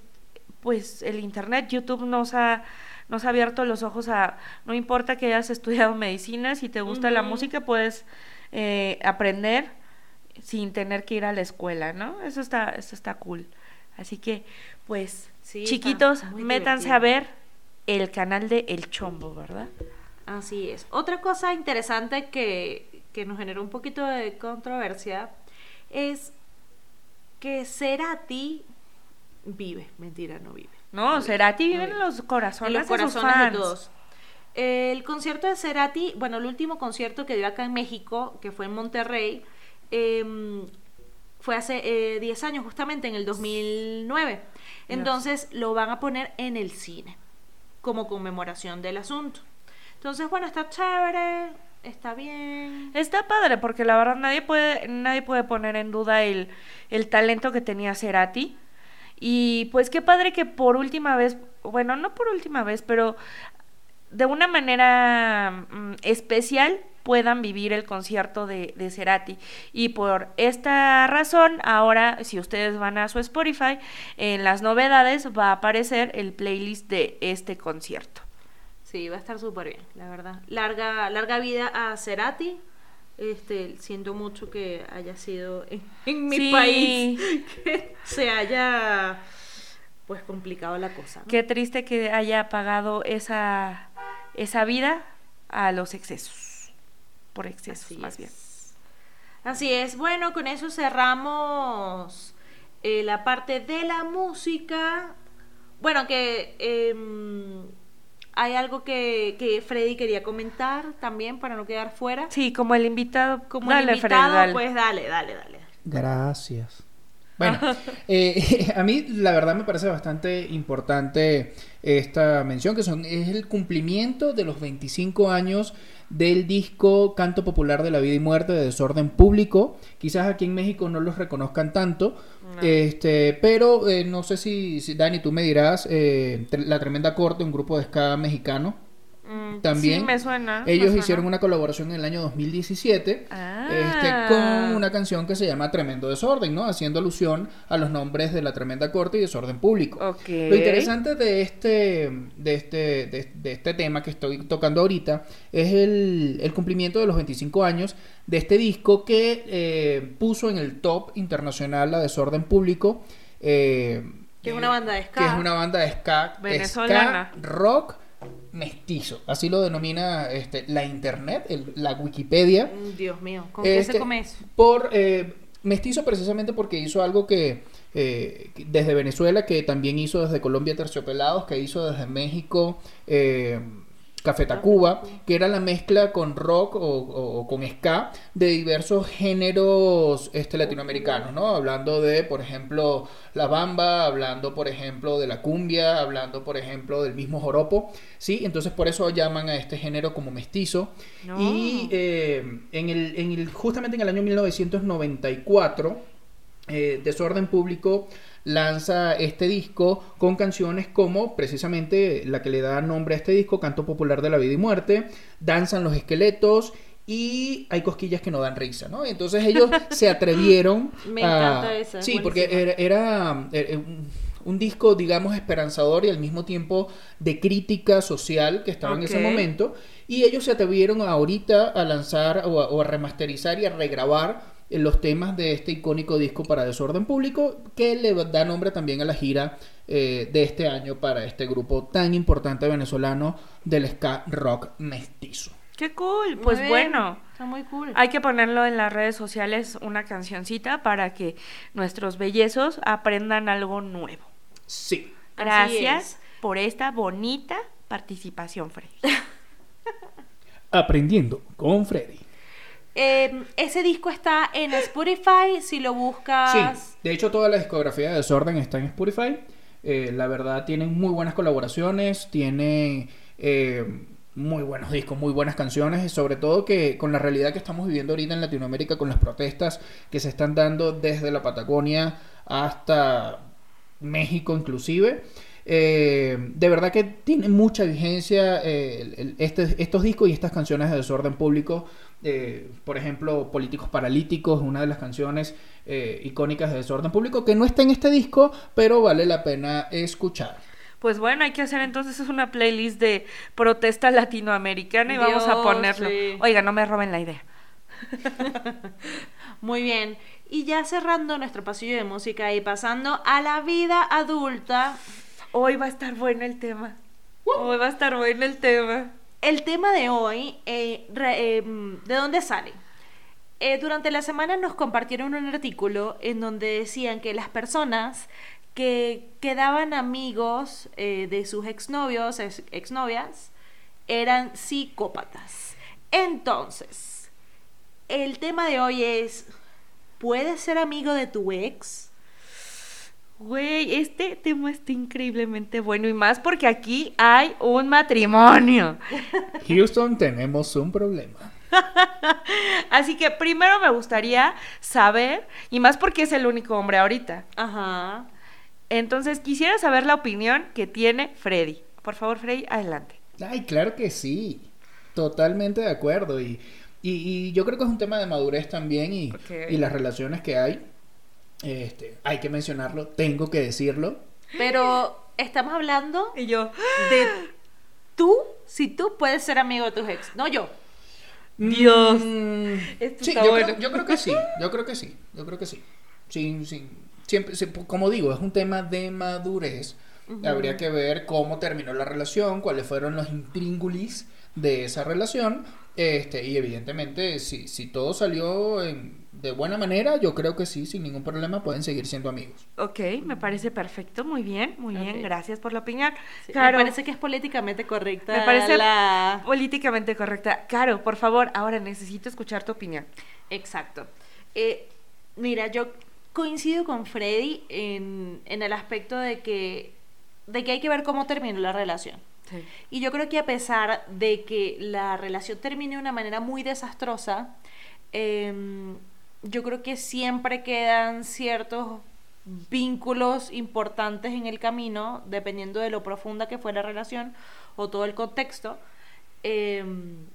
pues el internet, YouTube nos ha nos ha abierto los ojos a no importa que hayas estudiado medicina, si te gusta la música puedes eh, aprender sin tener que ir a la escuela, ¿no? Eso está eso está cool. Así que pues Sí, chiquitos, métanse divertido. a ver el canal de El Chombo, ¿verdad? Así es. Otra cosa interesante que, que nos generó un poquito de controversia es que Cerati vive. Mentira, no vive. No, Cerati vive vive. en los corazones, en los de sus corazones de fans. todos. El concierto de Cerati, bueno, el último concierto que dio acá en México, que fue en Monterrey, em, fue hace eh, 10 años, justamente en el 2009. Entonces lo van a poner en el cine, como conmemoración del asunto. Entonces, bueno, está chévere, está bien. Está padre porque la verdad nadie puede nadie puede poner en duda el, el talento que tenía Cerati y pues qué padre que por última vez, bueno, no por última vez, pero de una manera mm, especial puedan vivir el concierto de, de Cerati. Y por esta razón, ahora si ustedes van a su Spotify, en las novedades va a aparecer el playlist de este concierto. Sí, va a estar súper bien, la verdad. Larga, larga vida a Cerati. Este, siento mucho que haya sido en, en mi Sí. país [LAUGHS] que se haya pues complicado la cosa. ¿no? Qué triste que haya pagado esa, esa vida a los excesos. Por excesos, Así más es. bien. Así es. Bueno, con eso cerramos eh, la parte de la música. Bueno, que em, hay algo que, que Freddy quería comentar también para no quedar fuera. Sí, como el invitado. Como Dale, el invitado, dale. pues dale, dale, dale. Gracias. Bueno, [LAUGHS] eh, [LAUGHS] a mí la verdad me parece bastante importante esta mención, que son, es el cumplimiento de los 25 años del disco Canto Popular de la Vida y Muerte de Desorden Público. Quizás aquí en México no los reconozcan tanto, No. este, pero eh, no sé si, si, Dani, tú me dirás, eh, La Tremenda Corte, un grupo de ska mexicano. Mm, También Sí, me suena. me Ellos suena. hicieron una colaboración en el año 2017 Ah. este, con una canción que se llama Tremendo Desorden, ¿no? Haciendo alusión a los nombres de la Tremenda Corte y Desorden Público. Lo interesante de este, de este, de, de este tema que estoy tocando ahorita es el, el cumplimiento de los 25 años de este disco que eh, puso en el top internacional la Desorden Público. eh, Que es una banda de ska. Que es una banda de ska, Venezolana. ska, rock mestizo. Así lo denomina este, la internet, el- la Wikipedia. Mm, Dios mío, ¿con qué Este, se come eso? Por eh, mestizo precisamente porque hizo algo que eh, desde Venezuela, que también hizo desde Colombia Terciopelados, que hizo desde México eh, Café Tacuba, que era la mezcla con rock o, o- o con ska de diversos géneros este, latinoamericanos, ¿no? Hablando de, por ejemplo, la bamba, hablando, por ejemplo, de la cumbia, hablando, por ejemplo, del mismo joropo, ¿sí? Entonces por eso llaman a este género como mestizo. No. Y eh, en el, en el, justamente en el año 1994, eh, Desorden Público lanza este disco con canciones como precisamente la que le da nombre a este disco, Canto Popular de la Vida y Muerte, Danzan los Esqueletos y hay cosquillas que no dan risa, ¿no? Entonces ellos [LAUGHS] se atrevieron Me a... encanta esa, es Sí, porque buenísima. era, era, eh, un, disco, digamos, esperanzador y al mismo tiempo de crítica social que estaba en ese momento. Y ellos se atrevieron ahorita a lanzar o a, o a remasterizar y a regrabar los temas de este icónico disco para Desorden Público que le da nombre también a la gira eh, de este año para este grupo tan importante venezolano del ska rock mestizo. Qué cool. Pues bueno. Está muy cool. Hay que ponerlo en las redes sociales una cancioncita para que nuestros bellezos aprendan algo nuevo. Sí. Gracias es. por esta bonita participación, Freddy. [LAUGHS] Aprendiendo con Freddy. Eh, ese disco está en Spotify, si lo buscas. Sí, de hecho toda la discografía de Desorden está en Spotify. Eh, la verdad tienen muy buenas colaboraciones, tienen eh, muy buenos discos, muy buenas canciones y sobre todo que con la realidad que estamos viviendo ahorita en Latinoamérica, con las protestas que se están dando desde la Patagonia hasta México inclusive. eh, de verdad que tiene mucha vigencia eh, este- estos discos y estas canciones de desorden público. Eh, por ejemplo, Políticos Paralíticos, una de las canciones eh, icónicas de desorden público, que no está en este disco, pero vale la pena escuchar. Pues bueno, hay que hacer entonces una playlist de protesta latinoamericana y vamos a Dios, ponerlo. sí. Oiga, no me roben la idea. [LAUGHS] Muy bien. Y ya cerrando nuestro pasillo de música y pasando a la vida adulta, Hoy va a estar bueno el tema. Hoy va a estar bueno el tema. El tema de hoy, eh, eh, ¿de dónde sale? Eh, durante la semana nos compartieron un artículo en donde decían que las personas Güey, este tema está increíblemente bueno y más porque aquí hay un matrimonio. [LAUGHS] Houston, tenemos un problema. [LAUGHS] Así que primero me gustaría saber, y más porque es el único hombre ahorita. Ajá. Entonces quisiera saber la opinión que tiene Freddy. Por favor, Freddy, adelante. Ay, claro que sí. Totalmente de acuerdo. Y, Y, y yo creo que es un tema de madurez también y, y las relaciones que hay. Este, hay que mencionarlo, tengo que decirlo. Pero estamos hablando Y yo, de tú, si tú puedes ser amigo de tus ex, no yo. Dios. Mm, Esto sí, está yo, bueno. creo, yo creo que sí, yo creo que sí, yo creo que sí. Sin, sin, siempre, como digo, es un tema de madurez. Habría que ver cómo terminó la relación, cuáles fueron los intríngulis de esa relación. Este, y evidentemente, si, si todo salió en- de buena manera, yo creo que sí, sin ningún problema, pueden seguir siendo amigos. Ok, me parece perfecto, muy bien, muy bien, gracias por la opinión. Sí, Caro, Me parece que es políticamente correcta. me parece la... políticamente correcta. Caro, por favor, ahora necesito escuchar tu opinión. Exacto. Eh, mira, yo coincido con Freddy en, en el aspecto de que, de que hay que ver cómo terminó la relación. Sí. Y yo creo que a pesar de que la relación termine de una manera muy desastrosa, em, yo creo que siempre quedan ciertos vínculos importantes en el camino, dependiendo de lo profunda que fue la relación o todo el contexto. Em,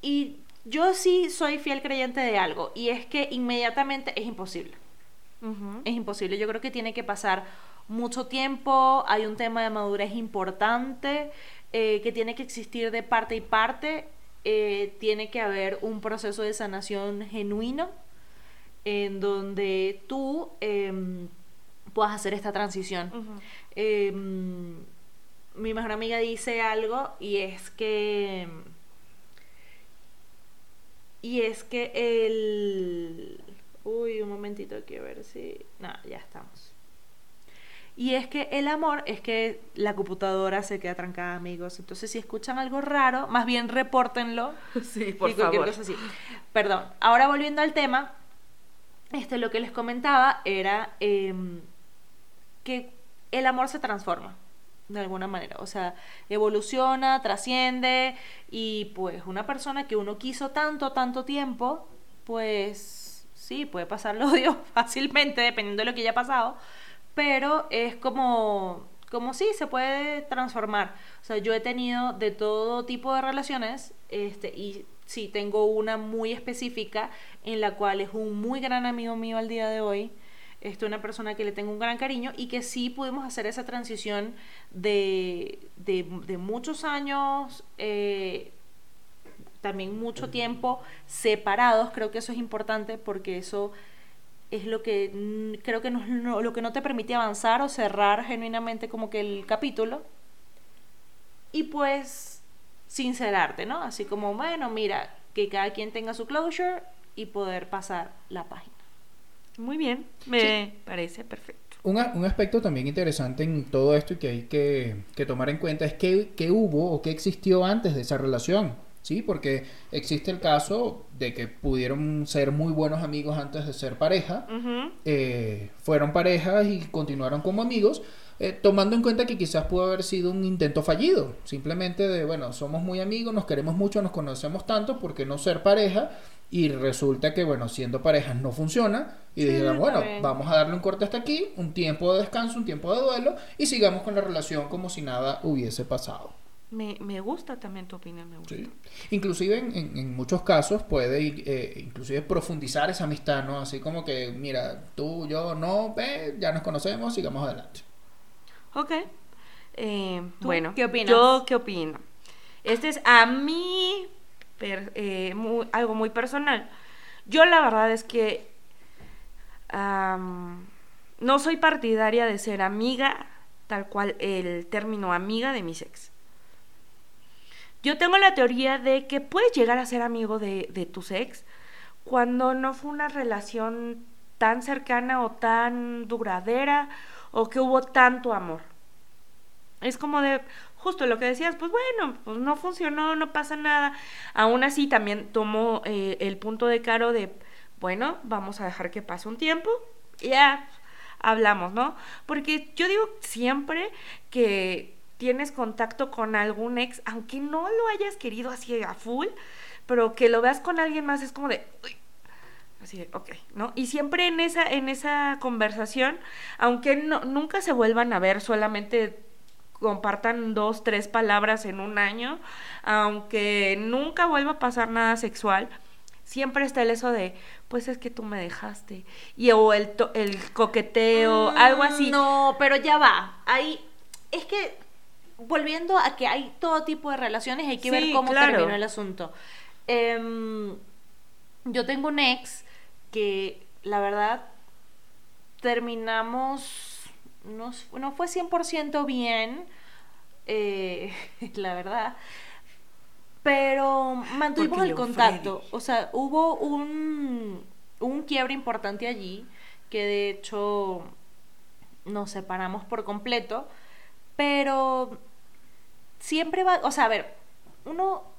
y yo sí soy fiel creyente de algo, y es que inmediatamente es imposible. Es imposible. Yo creo que tiene que pasar mucho tiempo. Hay un tema de madurez importante eh, que tiene que existir de parte y parte. eh, tiene que haber un proceso de sanación genuino en donde tú em, puedas hacer esta transición. Ujú. Em, mi mejor amiga dice algo y es que y es que el uy un momentito quiero ver si no ya estamos y es que el amor es que la computadora se queda trancada amigos entonces si escuchan algo raro más bien repórtenlo [LAUGHS] Sí, por y cualquier favor. cosa así. Perdón, ahora volviendo al tema, este, lo que les comentaba era em, que el amor se transforma de alguna manera, o sea, evoluciona, trasciende y pues una persona que uno quiso tanto, tanto tiempo, pues sí, puede pasar el odio [LAUGHS] fácilmente dependiendo de lo que haya pasado, pero es como, como sí, se puede transformar. O sea, yo he tenido de todo tipo de relaciones, este, y sí, tengo una muy específica en la cual es un muy gran amigo mío al día de hoy, este, una persona que le tengo un gran cariño y que sí pudimos hacer esa transición de, de, de muchos años, eh, también mucho tiempo separados, creo que eso es importante porque eso es lo que creo que no, no- lo que no te permite avanzar o cerrar genuinamente como que el capítulo. Y pues sincerarte, ¿no? Así como, bueno, mira, que cada quien tenga su closure y poder pasar la página. Muy bien, me parece perfecto. Un, un aspecto también interesante en todo esto y que hay que, que tomar en cuenta es que, que hubo o que existió antes de esa relación, ¿sí? Porque existe el caso de que pudieron ser muy buenos amigos antes de ser pareja, eh, fueron parejas y continuaron como amigos, eh, tomando en cuenta que quizás pudo haber sido un intento fallido, simplemente de, bueno, somos muy amigos, nos queremos mucho, nos conocemos tanto, ¿por qué no ser pareja? Y resulta que, bueno, siendo parejas no funciona. Y Sí, dijeron, bueno, bien. vamos a darle un corte hasta aquí, un tiempo de descanso, un tiempo de duelo, y sigamos con la relación como si nada hubiese pasado. Me, me gusta también tu opinión, me gusta. ¿sí? Inclusive en, en- en muchos casos puede eh, inclusive profundizar esa amistad, ¿no? Así como que, mira, tú, yo, no, ve, ya nos conocemos, sigamos adelante. Ok. Eh, ¿Tú bueno, qué opinas? Yo qué opino. Este es a mí per- eh, muy- algo muy personal. Yo la verdad es que no soy partidaria de ser amiga, tal cual el término amiga de mis ex. Yo tengo la teoría de que puedes llegar a ser amigo de, de tus ex cuando no fue una relación tan cercana o tan duradera o que hubo tanto amor. Es como de, justo lo que decías, pues bueno, pues no funcionó, no pasa nada. Aún así también tomo eh, el punto de Caro de, bueno, vamos a dejar que pase un tiempo ya hablamos, ¿no? Porque yo digo siempre que tienes contacto con algún ex, aunque no lo hayas querido así a full, pero que lo veas con alguien más es como de, Así de, ok, ¿no? Y siempre en esa, en esa conversación, aunque no, nunca se vuelvan a ver, solamente compartan dos, tres palabras en un año, aunque nunca vuelva a pasar nada sexual, siempre está el eso de, pues es que tú me dejaste, y o el, to- el coqueteo, algo así. Mm, No, pero ya va. Ahí es que volviendo a que hay todo tipo de relaciones, hay que ver cómo claro. terminó el asunto. Em, yo tengo un ex que la verdad terminamos no, no fue 100% bien, eh, [LAUGHS] la verdad. Pero mantuvimos Porque el contacto. Freddy. O sea, hubo un, un quiebre importante allí, que de hecho nos separamos por completo, pero siempre va, o sea, a ver, uno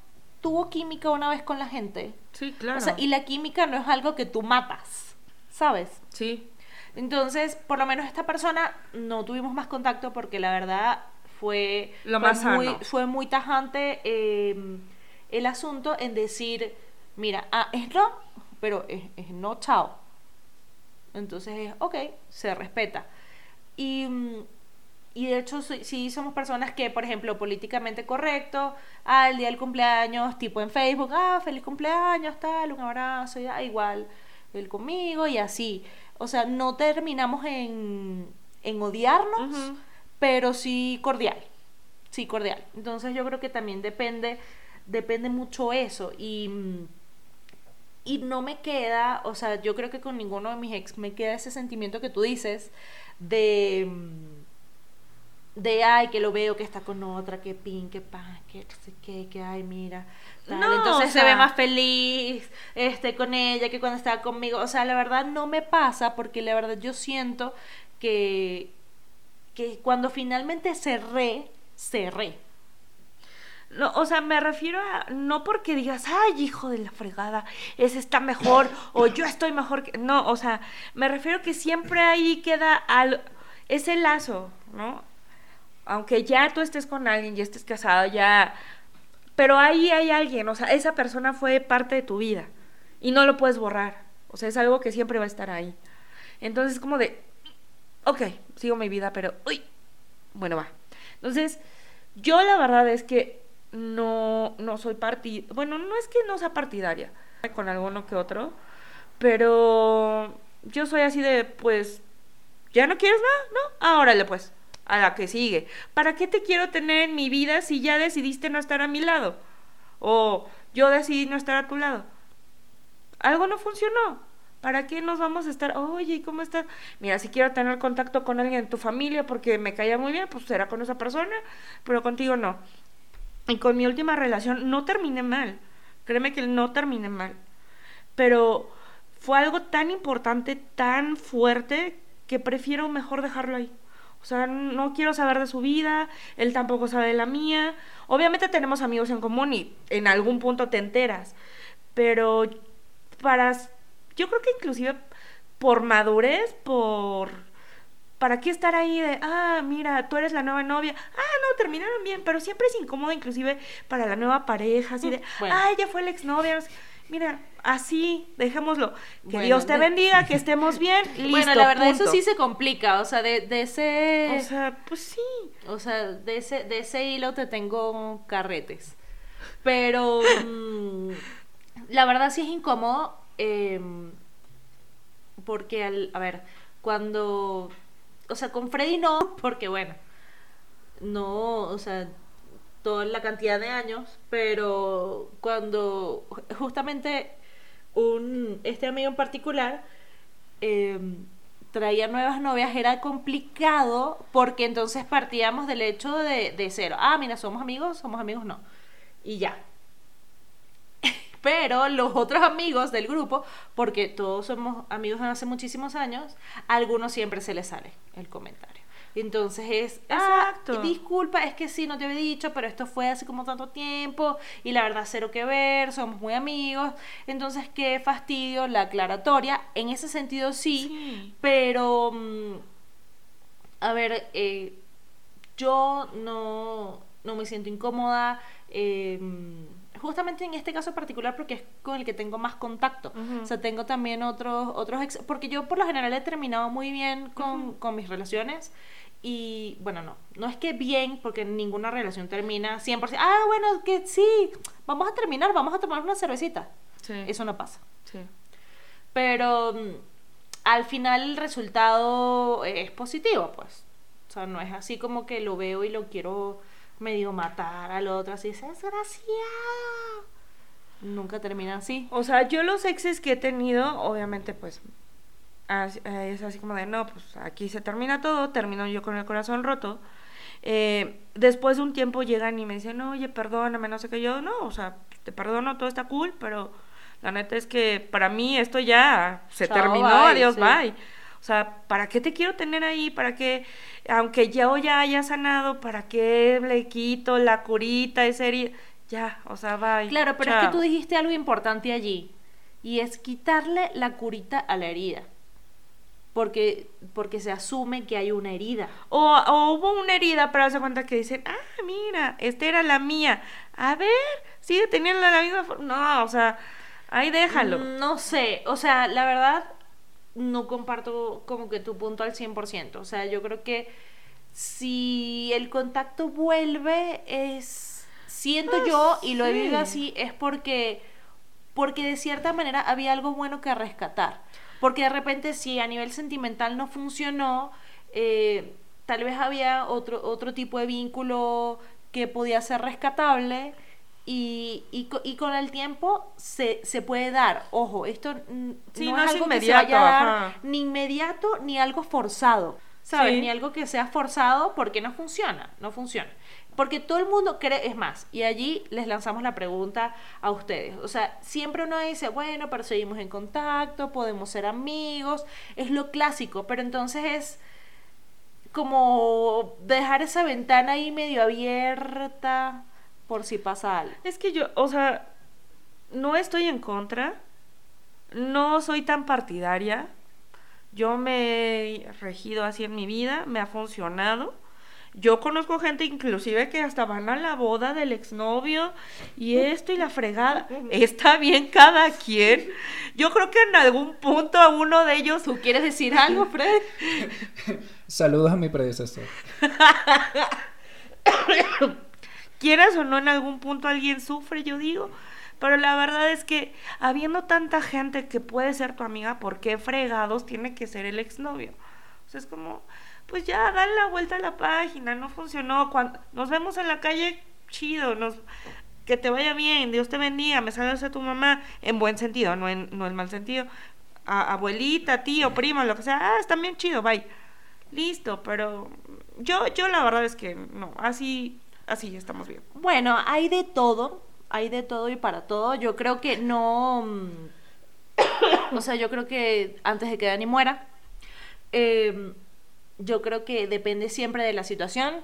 tuvo química una vez con la gente, Sí, claro. o sea, y la química no es algo que tú matas, ¿sabes? Sí. Entonces, por lo menos esta persona no tuvimos más contacto porque la verdad fue, Lo fue más muy, fue muy tajante eh, el asunto en decir, mira, ah, es no, pero es, es no, chao. Entonces es, ok, se respeta. Y, mm, y de hecho, sí, somos personas que, por ejemplo, políticamente correcto, al día del cumpleaños, tipo en Facebook, ah, feliz cumpleaños, tal, un abrazo, ya, igual, él conmigo y así. O sea, no terminamos en, en odiarnos, pero sí cordial. Sí, cordial. Entonces yo creo que también depende, depende mucho eso. Y, y no me queda, o sea, yo creo que con ninguno de mis ex me queda ese sentimiento que tú dices de de ay que lo veo que está con otra, que pin, que pan, que no sé qué, que ay mira. tal. No, Entonces o se ve más feliz este con ella que cuando estaba conmigo. O sea, la verdad no me pasa porque la verdad yo siento que que cuando finalmente cerré, cerré. No, o sea, me refiero a no porque digas, ay, hijo de la fregada, ese está mejor o yo estoy mejor que. No, o sea, me refiero que siempre ahí queda al... ese lazo, ¿no? Aunque ya tú estés con alguien, ya estés casado, ya. Pero ahí hay alguien, o sea, esa persona fue parte de tu vida y no lo puedes borrar. O sea, es algo que siempre va a estar ahí. Entonces, como de, ok, sigo mi vida, pero, uy, bueno, va. Entonces, yo la verdad es que no, no soy partidaria. Bueno, no es que no sea partidaria con alguno que otro, pero yo soy así de, pues, ¿ya no quieres nada? ¿No? Ah, órale, pues, a la que sigue. ¿Para qué te quiero tener en mi vida si ya decidiste no estar a mi lado? O yo decidí no estar a tu lado. Algo no funcionó. ¿Para qué nos vamos a estar? Oye, ¿cómo estás? Mira, si quiero tener contacto con alguien en tu familia porque me caía muy bien, pues será con esa persona, pero contigo no. Y con mi última relación no terminé mal. Créeme que no terminé mal. Pero fue algo tan importante, tan fuerte, que prefiero mejor dejarlo ahí. O sea, no quiero saber de su vida, él tampoco sabe de la mía. Obviamente tenemos amigos en común y en algún punto te enteras. Pero para yo creo que inclusive por madurez, por ¿para qué estar ahí de, ah, mira, tú eres la nueva novia? Ah, no, terminaron bien, pero siempre es incómodo inclusive para la nueva pareja, así de, Bueno. ah, ella fue la exnovia. no sé. Mira, así, dejémoslo. Que Bueno, Dios te de- bendiga, que [LAUGHS] estemos bien, listo, bueno, la verdad punto. eso sí se complica, o sea, de, de ese O sea, pues sí. O sea, de ese, de ese hilo te tengo carretes. Pero mm, la verdad sí es incómodo. em, porque, al, a ver, cuando. O sea, con Freddy no, porque bueno. No, o sea, toda la cantidad de años. Pero cuando justamente un, este amigo en particular em, traía nuevas novias era complicado porque entonces partíamos del hecho de, de cero. Ah, mira, somos amigos, somos amigos, no. Y ya. [LAUGHS] Pero los otros amigos del grupo, porque todos somos amigos de hace muchísimos años, a algunos siempre se les sale el comentario. Entonces es, ah, Exacto. disculpa, es que sí, no te había dicho, pero esto fue hace como tanto tiempo y la verdad cero que ver, somos muy amigos. Entonces, qué fastidio la aclaratoria. En ese sentido sí, Sí. pero, mm, a ver, eh, yo no, no me siento incómoda, eh, justamente en este caso particular porque es con el que tengo más contacto. Ujú. O sea, tengo también otros, otros ex, porque yo por lo general he terminado muy bien con, con mis relaciones y bueno, no, no es que bien, porque ninguna relación termina 100%. Ah, bueno, que sí, vamos a terminar, vamos a tomar una cervecita. Sí. Eso no pasa. Sí. Pero mm, al final el resultado es positivo, pues. O sea, no es así como que lo veo y lo quiero medio matar al otro, así, es desgraciado. Nunca termina así. O sea, yo los exes que he tenido, obviamente, pues eh, es así como de, no, pues aquí se termina todo, termino yo con el corazón roto. Eh, después de un tiempo llegan y me dicen, oye, perdóname, no sé qué, yo, no, o sea, te perdono, todo está cool, pero la neta es que para mí esto ya se Chao, terminó, bye, adiós, sí. bye. O sea, ¿para qué te quiero tener ahí? ¿Para qué, aunque yo ya haya sanado, para qué le quito la curita, esa herida? Ya, o sea, bye. Claro, pero es que chao. tú dijiste algo importante allí. Y es quitarle la curita a la herida. Porque, porque se asume que hay una herida. O, o hubo una herida, pero hace cuenta que dicen, ah, mira, esta era la mía. A ver, sigue teniendo la misma forma. No, o sea, ahí déjalo. Mm, No sé, o sea, la verdad no comparto como que tu punto al 100%. O sea, yo creo que si el contacto vuelve es siento Ah, yo y lo he sí. vivido así es porque porque de cierta manera había algo bueno que rescatar. Porque de repente si a nivel sentimental no funcionó, eh, tal vez había otro, otro tipo de vínculo que podía ser rescatable y, y, co- y con el tiempo se, se puede dar. Ojo, esto Sí, no, no es algo que se vaya a dar ajá. ni inmediato ni algo forzado. ¿Sabes? Sí. Ni algo que sea forzado porque no funciona, no funciona. Porque todo el mundo cree, es más, y allí les lanzamos la pregunta a ustedes. O sea, siempre uno dice, bueno, pero seguimos en contacto, podemos ser amigos, es lo clásico, pero entonces es como dejar esa ventana ahí medio abierta por si pasa algo. Es que yo, o sea, no estoy en contra, no soy tan partidaria. Yo me he regido así en mi vida, me ha funcionado. Yo conozco gente inclusive que hasta van a la boda del exnovio y esto y la fregada. Está bien cada quien. Yo creo que en algún punto a uno de ellos ¿Tú quieres decir algo, Fred? [LAUGHS] Saludos a mi predecesor. [COUGHS] quieras o no, en algún punto alguien sufre, yo digo. Pero la verdad es que habiendo tanta gente que puede ser tu amiga, ¿por qué fregados tiene que ser el exnovio? O sea, es como, pues ya, dale la vuelta a la página, no funcionó. Cuando nos vemos en la calle, chido, nos, que te vaya bien, Dios te bendiga, me saludas a tu mamá, en buen sentido, no en, no en mal sentido. A, abuelita, tío, primo, lo que sea, ah, está bien chido, bye. Listo, pero yo, yo la verdad es que no, así, así estamos bien. Bueno, hay de todo, hay de todo y para todo. Yo creo que no... mm, [COUGHS] o sea, yo creo que antes de que Dani muera, eh, yo creo que depende siempre de la situación,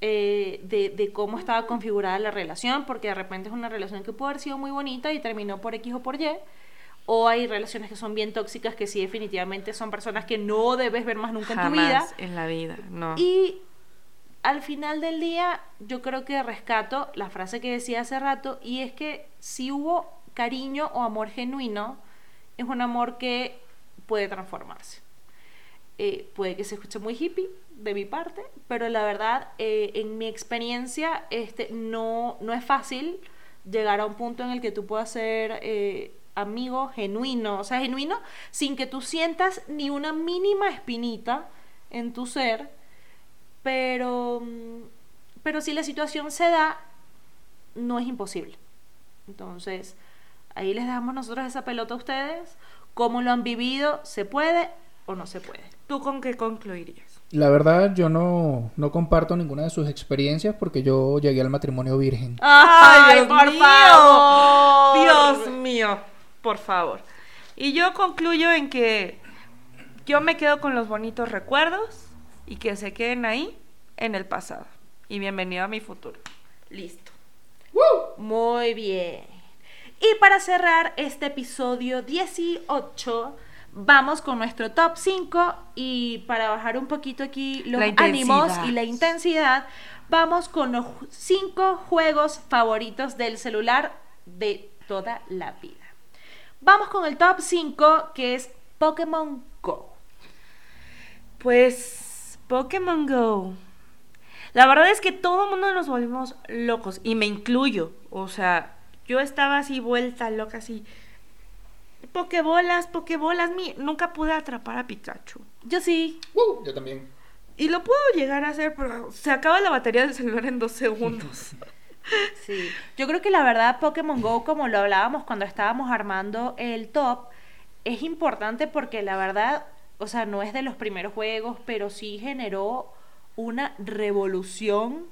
eh, de, de cómo estaba configurada la relación, porque de repente es una relación que puede haber sido muy bonita y terminó por X o por Y. O hay relaciones que son bien tóxicas, que sí definitivamente son personas que no debes ver más nunca en tu vida. En la vida, no. Y al final del día, yo creo que rescato la frase que decía hace rato, y es que si hubo cariño o amor genuino, es un amor que puede transformarse. Eh, puede que se escuche muy hippie de mi parte, pero la verdad, eh, en mi experiencia, este, no, no es fácil llegar a un punto en el que tú puedas ser eh, amigo genuino, o sea, genuino sin que tú sientas ni una mínima espinita en tu ser, pero, mm, pero si la situación se da, no es imposible. Entonces, ahí les damos nosotros esa pelota a ustedes. ¿Cómo lo han vivido? ¿Se puede o no se puede? ¿Tú con qué concluirías? La verdad, yo no, no comparto ninguna de sus experiencias porque yo llegué al matrimonio virgen. ¡Ay, Dios por mío! favor! Dios mío, por favor. Y yo concluyo en que yo me quedo con los bonitos recuerdos y que se queden ahí en el pasado. Y bienvenido a mi futuro. Listo. Muy bien. Y para cerrar este episodio 18, vamos con nuestro top 5 y para bajar un poquito aquí los ánimos y la intensidad, vamos con los 5 juegos favoritos del celular de toda la vida. Vamos con el top 5 que es Pokémon Go. Pues Pokémon Go. La verdad es que todo el mundo nos volvimos locos y me incluyo. O sea, yo estaba así vuelta loca, así. Pokebolas, pokebolas. Mi, nunca pude atrapar a Pikachu. Yo sí. Uh, yo también. Y lo puedo llegar a hacer, pero se acaba la batería del celular en dos segundos. [LAUGHS] Sí. Yo creo que la verdad Pokémon Go, como lo hablábamos cuando estábamos armando el top, es importante porque la verdad, o sea, no es de los primeros juegos, pero sí generó una revolución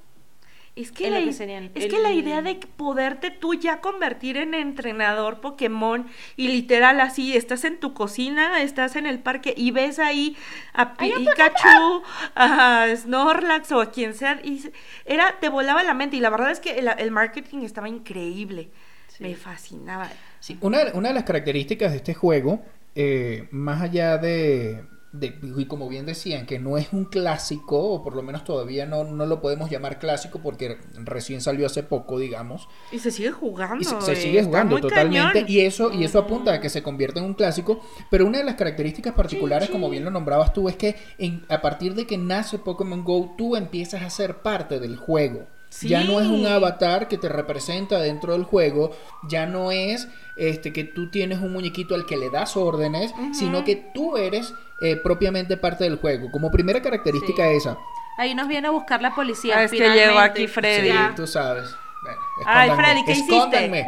Es que, la, que serían es el- que la idea de poderte tú ya convertir en entrenador Pokémon y literal así, estás en tu cocina, estás en el parque y ves ahí a Pikachu, a Snorlax o a quien sea, y era, te volaba la mente y la verdad es que el, el marketing estaba increíble, Sí. me fascinaba. Sí, una, una de las características de este juego, eh, más allá de, de- y como bien decían, que no es un clásico, o por lo menos todavía no, no lo podemos llamar clásico porque recién salió hace poco, digamos, Y se sigue jugando. y se, se eh, sigue jugando totalmente, cañón. y eso, y eso apunta a que se convierta en un clásico, pero una de las características particulares, como bien lo nombrabas tú, es que en- a partir de que nace Pokémon Go, tú empiezas a ser parte del juego. Ya no es un avatar que te representa dentro del juego, ya no es este que tú tienes un muñequito al que le das órdenes, sino que tú eres eh, propiamente parte del juego. Como primera característica Sí. esa. Ahí nos viene a buscar la policía. Ah, es que finalmente. llegó aquí Freddy. Sí, tú sabes. Bueno, Ay, Freddy, ¿qué hiciste? escóndanme.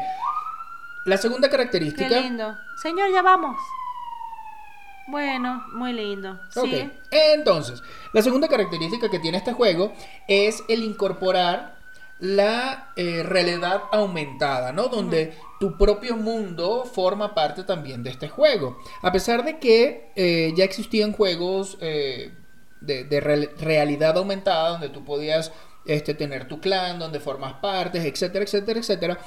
La segunda Qué característica. lindo. Señor, ya vamos. Bueno, muy lindo. Ok, Sigue. entonces, la segunda característica que tiene este juego es el incorporar la eh, realidad aumentada, ¿no? Donde tu propio mundo forma parte también de este juego. A pesar de que eh, ya existían juegos eh, de, de real- realidad aumentada donde tú podías este, tener tu clan, donde formas partes, etcétera, etcétera, etcétera.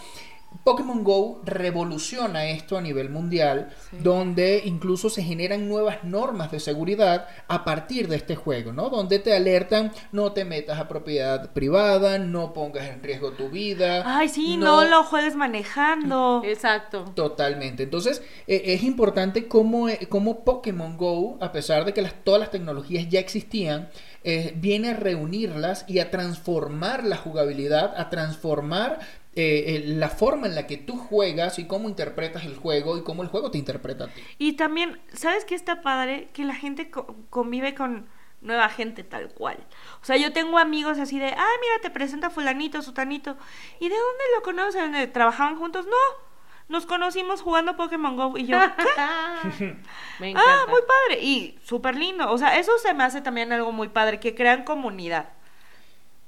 Pokémon Go revoluciona esto a nivel mundial, donde incluso se generan nuevas normas de seguridad a partir de este juego, ¿no? Donde te alertan, no te metas a propiedad privada, no pongas en riesgo tu vida. Ay, sí, no, lo juegues manejando. Exacto. Totalmente. Entonces, eh, es importante cómo, eh, cómo Pokémon Go, a pesar de que las, todas las tecnologías ya existían, eh, viene a reunirlas y a transformar la jugabilidad, a transformar eh, eh, la forma en la que tú juegas y cómo interpretas el juego y cómo el juego te interpreta a ti. Y también, ¿sabes qué está padre? Que la gente co- convive con nueva gente tal cual. O sea, yo tengo amigos así de, ah, mira, te presenta fulanito, sutanito. ¿Y de dónde lo conocen? ¿Eh, ¿Trabajaban juntos? No, nos conocimos jugando Pokémon Go. Y yo, [LAUGHS] ¿qué? [LAUGHS] Me encanta. ah, muy padre. Y súper lindo. O sea, eso se me hace también algo muy padre, que crean comunidad.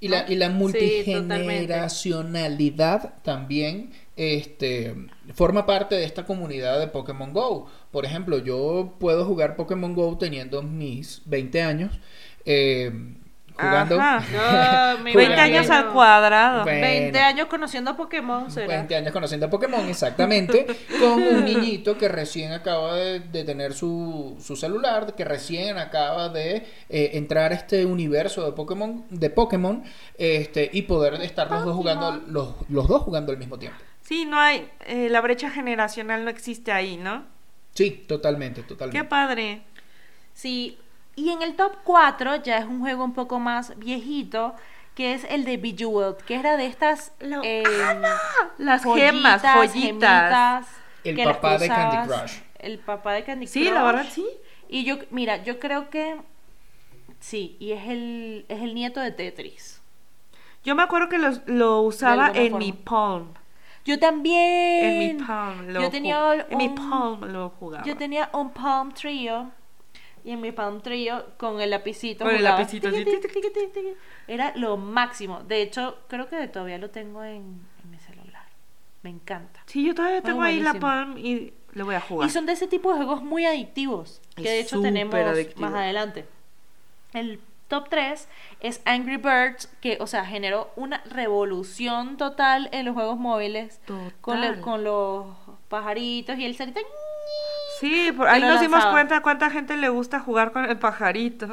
Y la, y la Sí, multigeneracionalidad también este, forma parte de esta comunidad de Pokémon Go. Por ejemplo, yo puedo jugar Pokémon Go teniendo mis 20 años. eh, jugando. Ajá. No, [LAUGHS] me 20 Jugando. años al cuadrado. Bueno. 20 años conociendo a Pokémon, será. 20 años conociendo a Pokémon, exactamente, [LAUGHS] con un niñito que recién acaba de, de tener su, su celular, que recién acaba de eh, entrar a este universo de Pokémon, de Pokémon, este, y poder estar los dos jugando, los, los dos jugando al mismo tiempo. Sí, no hay, eh, la brecha generacional no existe ahí, ¿no? Sí, totalmente, Qué totalmente. padre. Sí, y en el top 4 ya es un juego un poco más viejito, que es el de Bejeweled, que era de estas Lo- eh, Las joyitas, gemas, joyitas. gemitas, El que papá de Candy. Crush. El papá de Candy Sí, Crush. la verdad sí. Y yo, mira, yo creo que sí, y es el, es el nieto de Tetris. Yo me acuerdo que los- lo usaba en mi palm. Yo también. En mi palm. Lo Yo en mi palm lo jugaba. Yo tenía un Palm Trio. Y en mi Palm Trio, con el lapicito. Con el jugaba. lapicito, Tiqui, tiqui, tiqui. Era lo máximo. De hecho, creo que todavía lo tengo en, en mi celular. Me encanta. Sí, yo todavía tengo ahí la palm y lo voy a jugar. Y son de ese tipo de juegos muy adictivos. Que Es de hecho tenemos adictivo. más adelante. El top 3 es Angry Birds, que, o sea, generó una revolución total en los juegos móviles. Con, le- Total. con los pajaritos y el cerito. Sí, por ahí nos dimos cuenta cuánta gente le gusta jugar con el pajarito.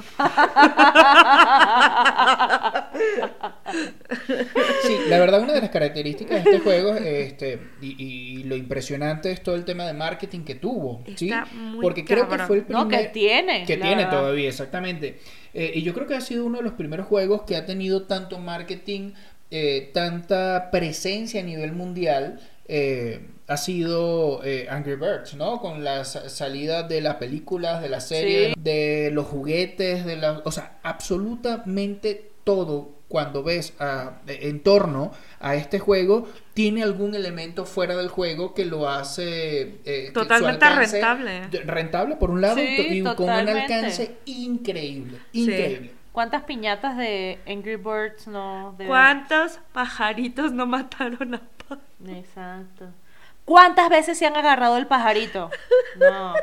Sí, la verdad una de las características de este juego este, y, y lo impresionante es todo el tema de marketing que tuvo, ¿sí? Muy Porque creo que fue el primer... No, que tiene. Que tiene verdad. todavía, exactamente. Eh, y yo creo que ha sido uno de los primeros juegos que ha tenido tanto marketing, eh, tanta presencia a nivel mundial. Eh, ha sido eh, Angry Birds, ¿no? Con la sa- salida de las películas, de las series, Sí. de los juguetes, de la, o sea, absolutamente todo cuando ves a- en torno a este juego tiene algún elemento fuera del juego que lo hace eh, Totalmente alcance- rentable. rentable por un lado Sí, y con un alcance increíble, increíble. ¿Cuántas piñatas de Angry Birds no? de- ¿Cuántos pajaritos no mataron a? Exacto. ¿Cuántas veces se han agarrado el pajarito? No.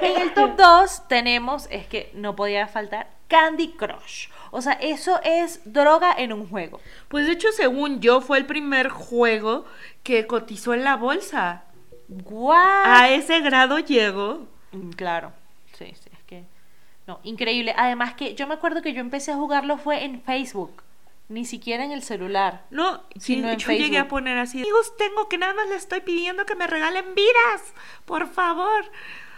En el top 2 tenemos, es que no podía faltar, Candy Crush. O sea, eso es droga en un juego. Pues de hecho, según yo, fue el primer juego que cotizó en la bolsa. ¡Guau! A ese grado llegó. Mm, Claro, sí, sí, es que... No, increíble. Además que yo me acuerdo que yo empecé a jugarlo fue en Facebook, ni siquiera en el celular. No, sí, Sino en yo llegué a Facebook. poner así. Amigos, tengo que nada más le estoy pidiendo que me regalen vidas. Por favor.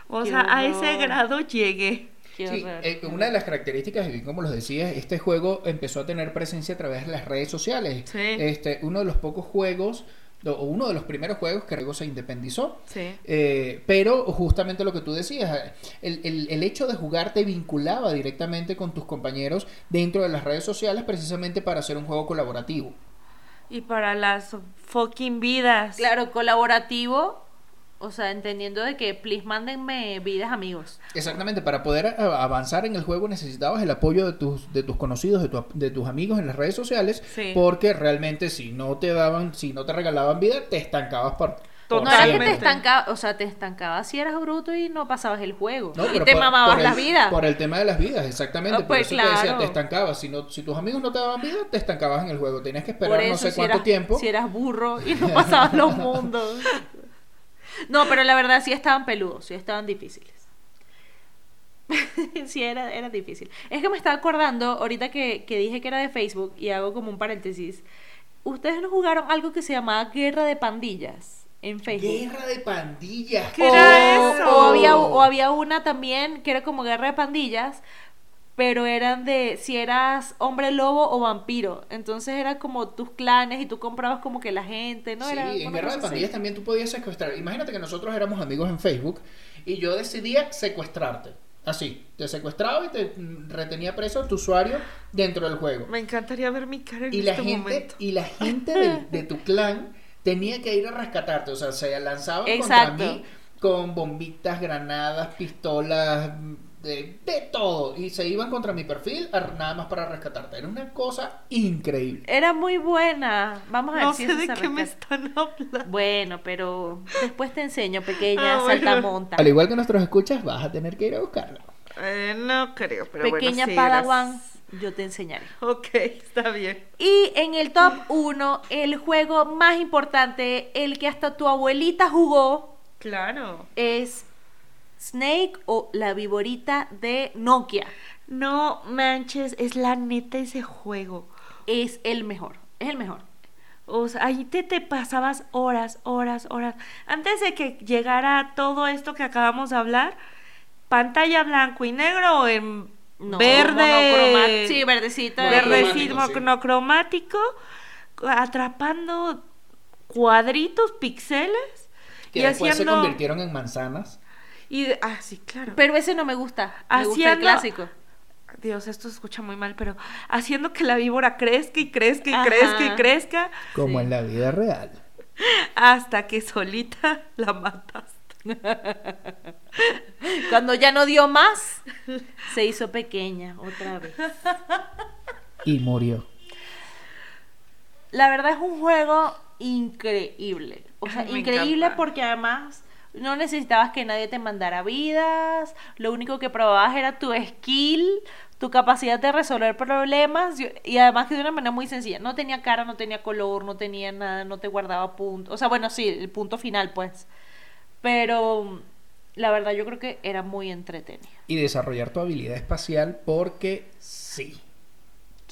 O Qué sea, a ese horror. grado llegué. Sí, horror. eh, una de las características, y bien como los decías, este juego empezó a tener presencia a través de las redes sociales. Sí. Este, uno de los pocos juegos, o uno de los primeros juegos que luego se independizó. Sí. Eh, pero justamente lo que tú decías, el, el- el hecho de jugar te vinculaba directamente con tus compañeros dentro de las redes sociales precisamente para hacer un juego colaborativo. Y para las fucking vidas. Claro, colaborativo, o sea, entendiendo de que, please, mándenme vidas amigos. Exactamente, para poder a- avanzar en el juego necesitabas el apoyo de tus, de tus conocidos, de, tu- de tus amigos en las redes sociales, Sí. porque realmente si no te daban, si no te regalaban vida, te estancabas por, No era que te siempre. estancaba, o sea, te estancabas si eras bruto y no pasabas el juego. No, y te por- mamabas por la el- vida. Por el tema de las vidas, exactamente. Ah, por pues eso te decía, claro. te estancabas. Si, no, si tus amigos no te daban vida, te estancabas en el juego. Tenías que esperar eso, no sé si cuánto eras, tiempo. Si eras burro y no pasabas los [LAUGHS] mundos. No, pero la verdad sí estaban peludos, sí estaban difíciles. [LAUGHS] sí, era, era difícil. Es que me estaba acordando, ahorita que, que dije que era de Facebook, y hago como un paréntesis. ¿Ustedes no jugaron algo que se llamaba Guerra de Pandillas en Facebook? Guerra de pandillas. ¿Qué o, era eso? o había, o había una también que era como guerra de pandillas, pero eran de si eras hombre lobo o vampiro. Entonces era como tus clanes y tú comprabas como que la gente, ¿no? sí, era en Guerra de. Pandillas también tú podías secuestrar. Imagínate que nosotros éramos amigos en Facebook y yo decidía secuestrarte. Así, te secuestraba y te retenía preso tu usuario dentro del juego. Me encantaría ver mi cara en Y la este gente, momento. y la gente de, tu [LAUGHS] clan tenía que ir a rescatarte. O sea, se lanzaban Exacto. contra mí con bombitas, granadas, pistolas, de, de todo. Y se iban contra mi perfil a- nada más para rescatarte. Era una cosa increíble. Era muy buena. Vamos a ver No si sé eso de se qué me rescata. están hablando. Bueno, pero después te enseño, pequeña Ah, bueno. saltamonta. Al igual que nuestros escuchas, vas a tener que ir a buscarlo. Eh, no creo, pero Pequeña bueno, sí, Padawan, yo te enseñaré. Ok, está bien. Y en el top 1, el juego más importante, el que hasta tu abuelita jugó, Claro. es Snake o la viborita de Nokia. No manches, es la neta ese juego. Es el mejor, es el mejor. O sea, ahí te, te pasabas horas, horas, horas. Antes de que llegara todo esto que acabamos de hablar, pantalla blanco y negro o en No, verde. Sí, verdecito. verde Monocromático, sí. atrapando cuadritos, píxeles Que y después haciendo se convirtieron en manzanas. Y de- ah sí claro Pero ese no me gusta. Me gusta el Haciendo- clásico. Dios esto se escucha muy mal pero haciendo que la víbora crezca y crezca y Ajá. crezca y crezca Como Sí. en la vida real. hasta que solita la mataste [LAUGHS] Cuando ya no dio más, se hizo pequeña otra vez. Y murió. La verdad es un juego increíble. O sea, me increíble encanta. porque además no necesitabas que nadie te mandara vidas. Lo único que probabas era tu skill, tu capacidad de resolver problemas. y- además que de una manera muy sencilla. No tenía cara, no tenía color, no tenía nada, no te guardaba puntos. O sea, bueno, sí, el punto final, pues. Pero la verdad yo creo que era muy entretenido. Y desarrollar tu habilidad espacial porque sí.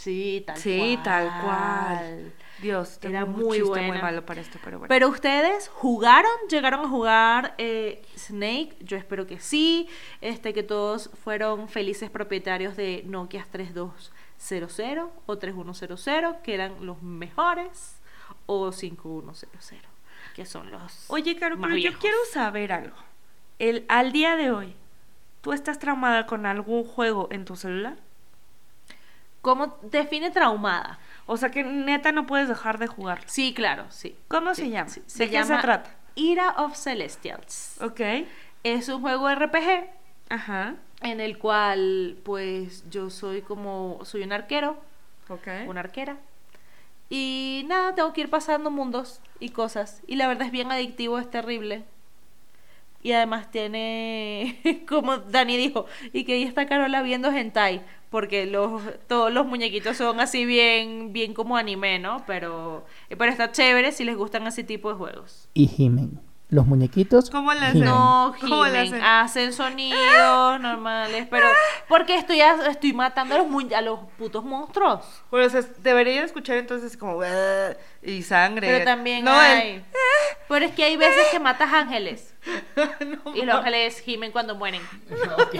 Sí, tal Sí, cual. tal cual. Dios, tengo Era muy buena. muy malo para esto, pero bueno. Pero ustedes jugaron, llegaron a jugar eh, Snake, yo espero que sí, este que todos fueron felices propietarios de Nokia 3200 o 3100, que eran los mejores, o 5100, que son los Oye, Caro, más pero yo quiero saber algo. El, al día de hoy, ¿tú estás traumada con algún juego en tu celular? ¿Cómo define traumada? O sea que neta no puedes dejar de jugar. Sí, claro, sí. ¿Cómo Sí, se llama? sí. ¿De Se qué llama se trata? Ira of Celestials. Ok. Es un juego RPG Ajá. en el cual pues yo soy como soy un arquero, Ok. una arquera. Y nada, tengo que ir pasando mundos y cosas. Y la verdad es bien adictivo, es terrible. Y además tiene, [LAUGHS] como Dani dijo, y que ahí está Carola viendo hentai, porque los, todos los muñequitos son así bien, bien como anime, ¿no? Pero, pero está chévere si les gustan ese tipo de juegos. Y gimen. Los muñequitos. ¿Cómo le hacen? gimen. No, ¿Cómo le gimen, hacen? hacen sonidos normales, pero porque estoy, a- estoy matando a los, mu- a los putos monstruos. Bueno, o sea, debería escuchar entonces como y sangre. Pero también no, hay. el- Pero es que hay veces que matas ángeles. [LAUGHS] No, Y los ángeles gimen cuando mueren. [LAUGHS] Ok.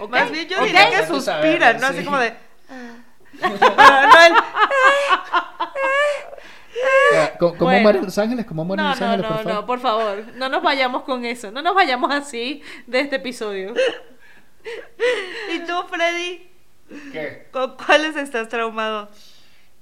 ¿Ok? Más bien yo diría que suspiran, ¿no? Así sí. como de. [LAUGHS] Pero no el- Ya, ¿Cómo, cómo Bueno. mueren los ángeles? ¿Cómo mueren No, los no, ángeles? no, por favor? no, por favor. No nos vayamos con eso. No nos vayamos así de este episodio. [LAUGHS] ¿Y tú, Freddy? ¿Qué? ¿Con cuáles estás traumado?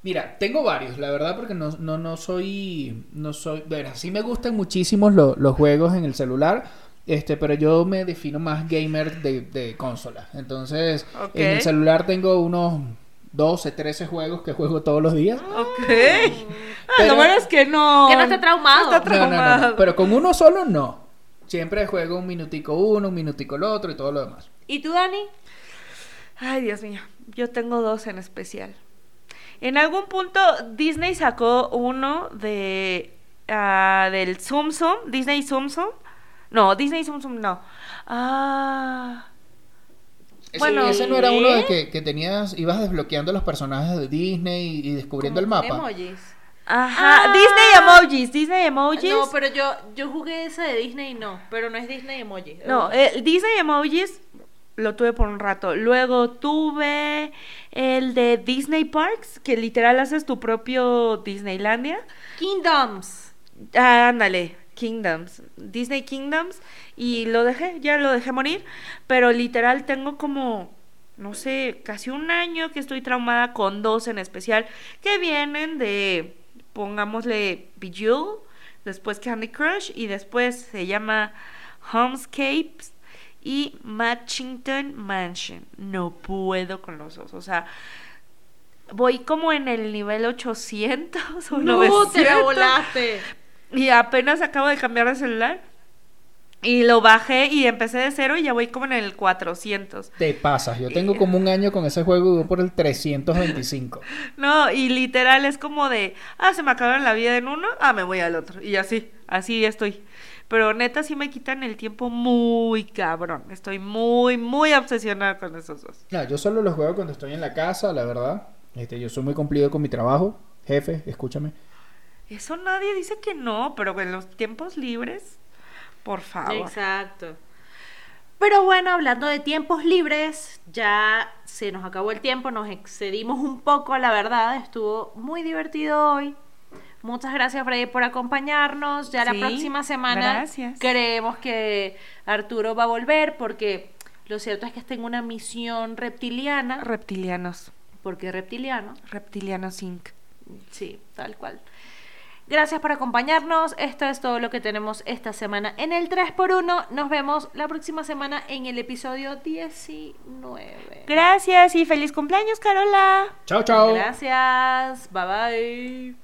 Mira, tengo varios, la verdad, porque no, no, no soy, no soy, bueno, sí me gustan muchísimos lo- los juegos en el celular, este, pero yo me defino más gamer de, de consola. Entonces, en el celular tengo unos 12, 13 juegos que juego todos los días. Ok. Ah, Pero- lo bueno es que no. Que no esté traumado. No está No, no, no, no, traumado. pero con uno solo no. Siempre juego un minutico uno, un minutico el otro y todo lo demás. ¿Y tú, Dani? Ay, Dios mío. Yo tengo dos en especial. En algún punto Disney sacó uno de ah, del Zoom Zoom, Disney Zoom Zoom. No, Disney Zoom Zoom no. Ah, Ese, Bueno, ese no era uno de que, que tenías, ibas desbloqueando los personajes de Disney y, y descubriendo el mapa. Emojis. ajá, Ah. Disney Emojis, Disney Emojis. No, pero yo, yo jugué esa de Disney, no. Pero no es Disney Emoji. No, el Disney Emojis lo tuve por un rato. Luego tuve el de Disney Parks, que literal haces tu propio Disneylandia. Kingdoms. Ah, ándale, Kingdoms, Disney Kingdoms, y lo dejé, ya lo dejé morir, pero literal tengo como, no sé, casi un año que estoy traumada con dos en especial, que vienen de, pongámosle, Bejeweled, después Candy Crush, y después se llama Homescapes y Matchington Mansion. No puedo con los dos, o sea... Voy como en el nivel 800 o No, 900. te la volaste. Y apenas acabo de cambiar de celular. Y lo bajé y empecé de cero y ya voy como en el 400. Te pasas. Yo tengo como un año con ese juego y voy por el 325. No, y literal es como de, ah, se me acabaron la vida en uno, ah, me voy al otro. Y así, así estoy. Pero neta sí me quitan el tiempo muy cabrón. Estoy muy, muy obsesionada con esos dos. No, yo solo los juego cuando estoy en la casa, la verdad. Este, yo soy muy cumplido con mi trabajo. Jefe, escúchame. Eso nadie dice que no, pero en los tiempos libres, por favor. Exacto. Pero bueno, hablando de tiempos libres, ya se nos acabó el tiempo, nos excedimos un poco, la verdad, estuvo muy divertido hoy. Muchas gracias, Freddy, por acompañarnos. Ya Sí, la próxima semana gracias. creemos que Arturo va a volver porque lo cierto es que está en una misión reptiliana. Reptilianos. porque reptiliano. Reptilianos Inc. Sí, tal cual. Gracias por acompañarnos. Esto es todo lo que tenemos esta semana en el 3x1. Nos vemos la próxima semana en el episodio 19. Gracias y feliz cumpleaños, Carola. Chao, chao. Gracias. Bye bye.